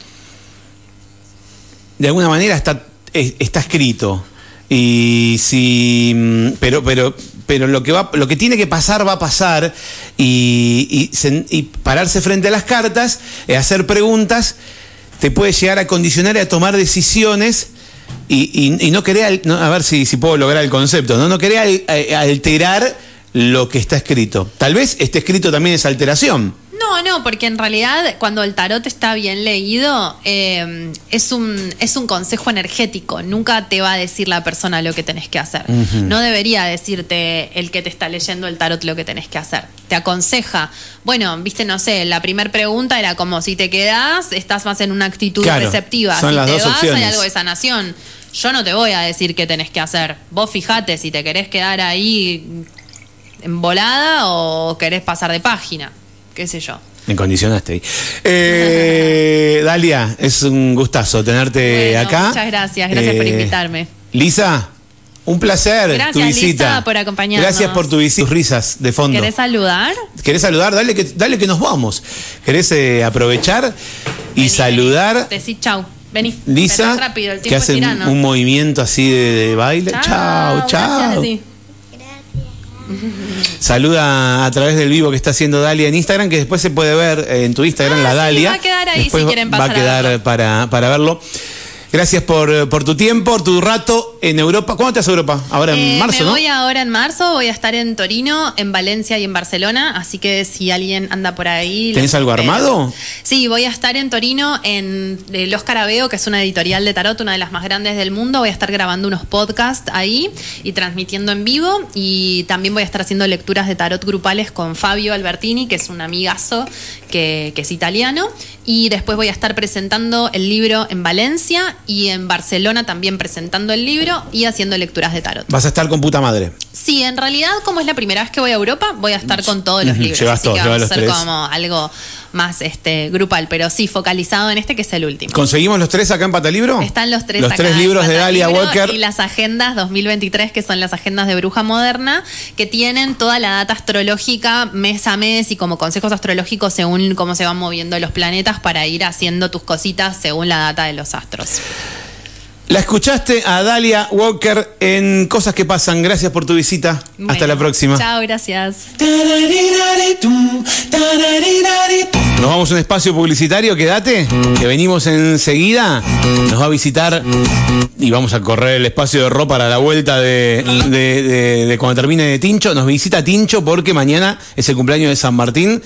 de alguna manera está, es- está escrito. Y si. mm, Pero, pero, pero lo que va, lo que tiene que pasar va a pasar. Y, y pararse frente a las cartas, eh, hacer preguntas, te puede llegar a condicionar y a tomar decisiones. Y, no no, a ver si, puedo lograr el concepto, no, no querer al- eh, alterar lo que está escrito. Tal vez esté escrito también esa alteración. No, No, porque en realidad cuando el tarot está bien leído, eh, es, un, es un consejo energético. Nunca te va a decir la persona lo que tenés que hacer. No debería decirte el que te está leyendo el tarot lo que tenés que hacer. Te aconseja. Bueno, viste, no sé, la primera pregunta era como si te quedás, estás más en una actitud Claro, receptiva. son si las te dos vas, opciones. hay algo de sanación. Yo no te voy a decir qué tenés que hacer. Vos fijate si te querés quedar ahí en volada o querés pasar de página. Qué sé yo. Me condicionaste. Eh, Dalia, es un gustazo tenerte Bueno, acá. muchas gracias, gracias por Eh, invitarme. Lisa, un placer Gracias, tu visita. Lisa, por acompañarnos. Gracias por tu visita, tus risas de fondo. ¿Querés saludar? ¿Querés saludar? Dale que, dale que nos vamos. ¿Querés eh, aprovechar y Vení, saludar? vení. Decí chau. Vení. Lisa, rápido, el que hace un, movimiento así de, de baile. Chao, chao. Saluda a través del vivo que está haciendo Dalia en Instagram, que después se puede ver eh, en tu Instagram, Ah, la sí, Dalia. va a quedar ahí Después si quieren Va a pasar a quedar verlo. para, para verlo. Gracias por, por tu tiempo, por tu rato en Europa. ¿Cuándo te vas a Europa? Ahora en Eh, marzo, me ¿no? voy ahora en marzo, voy a estar en Torino, en Valencia y en Barcelona, así que si alguien anda por ahí... ¿Tenés los algo espero. armado? Sí, voy a estar en Torino en el Oscar Aveo, que es una editorial de tarot, una de las más grandes del mundo. Voy a estar grabando unos podcasts ahí y transmitiendo en vivo y también voy a estar haciendo lecturas de tarot grupales con Fabio Albertini, que es un amigazo que, que es italiano. Y después voy a estar presentando el libro en Valencia y en Barcelona también presentando el libro y haciendo lecturas de tarot. Vas a estar con puta madre. Sí, en realidad, como es la primera vez que voy a Europa, voy a estar con todos los libros. llevas así que a tres. como algo más este grupal, pero sí, focalizado en este que es el último. ¿Conseguimos los tres acá en Patalibro? Están los tres Los acá tres en libros de Dalia Walker. Y las agendas 2023, que son las agendas de Bruja Moderna, que tienen toda la data astrológica mes a mes y como consejos astrológicos según cómo se van moviendo los planetas para ir haciendo tus cositas según la data de los astros. La escuchaste a Dalia Walker en Cosas que Pasan. Gracias por tu visita. Hasta la próxima. Chao, gracias. Nos vamos a un espacio publicitario, quédate, que venimos enseguida. Nos va a visitar y vamos a correr el espacio de ropa para la vuelta de, de- de- de cuando termine de Tincho. Nos visita Tincho porque mañana es el cumpleaños de San Martín.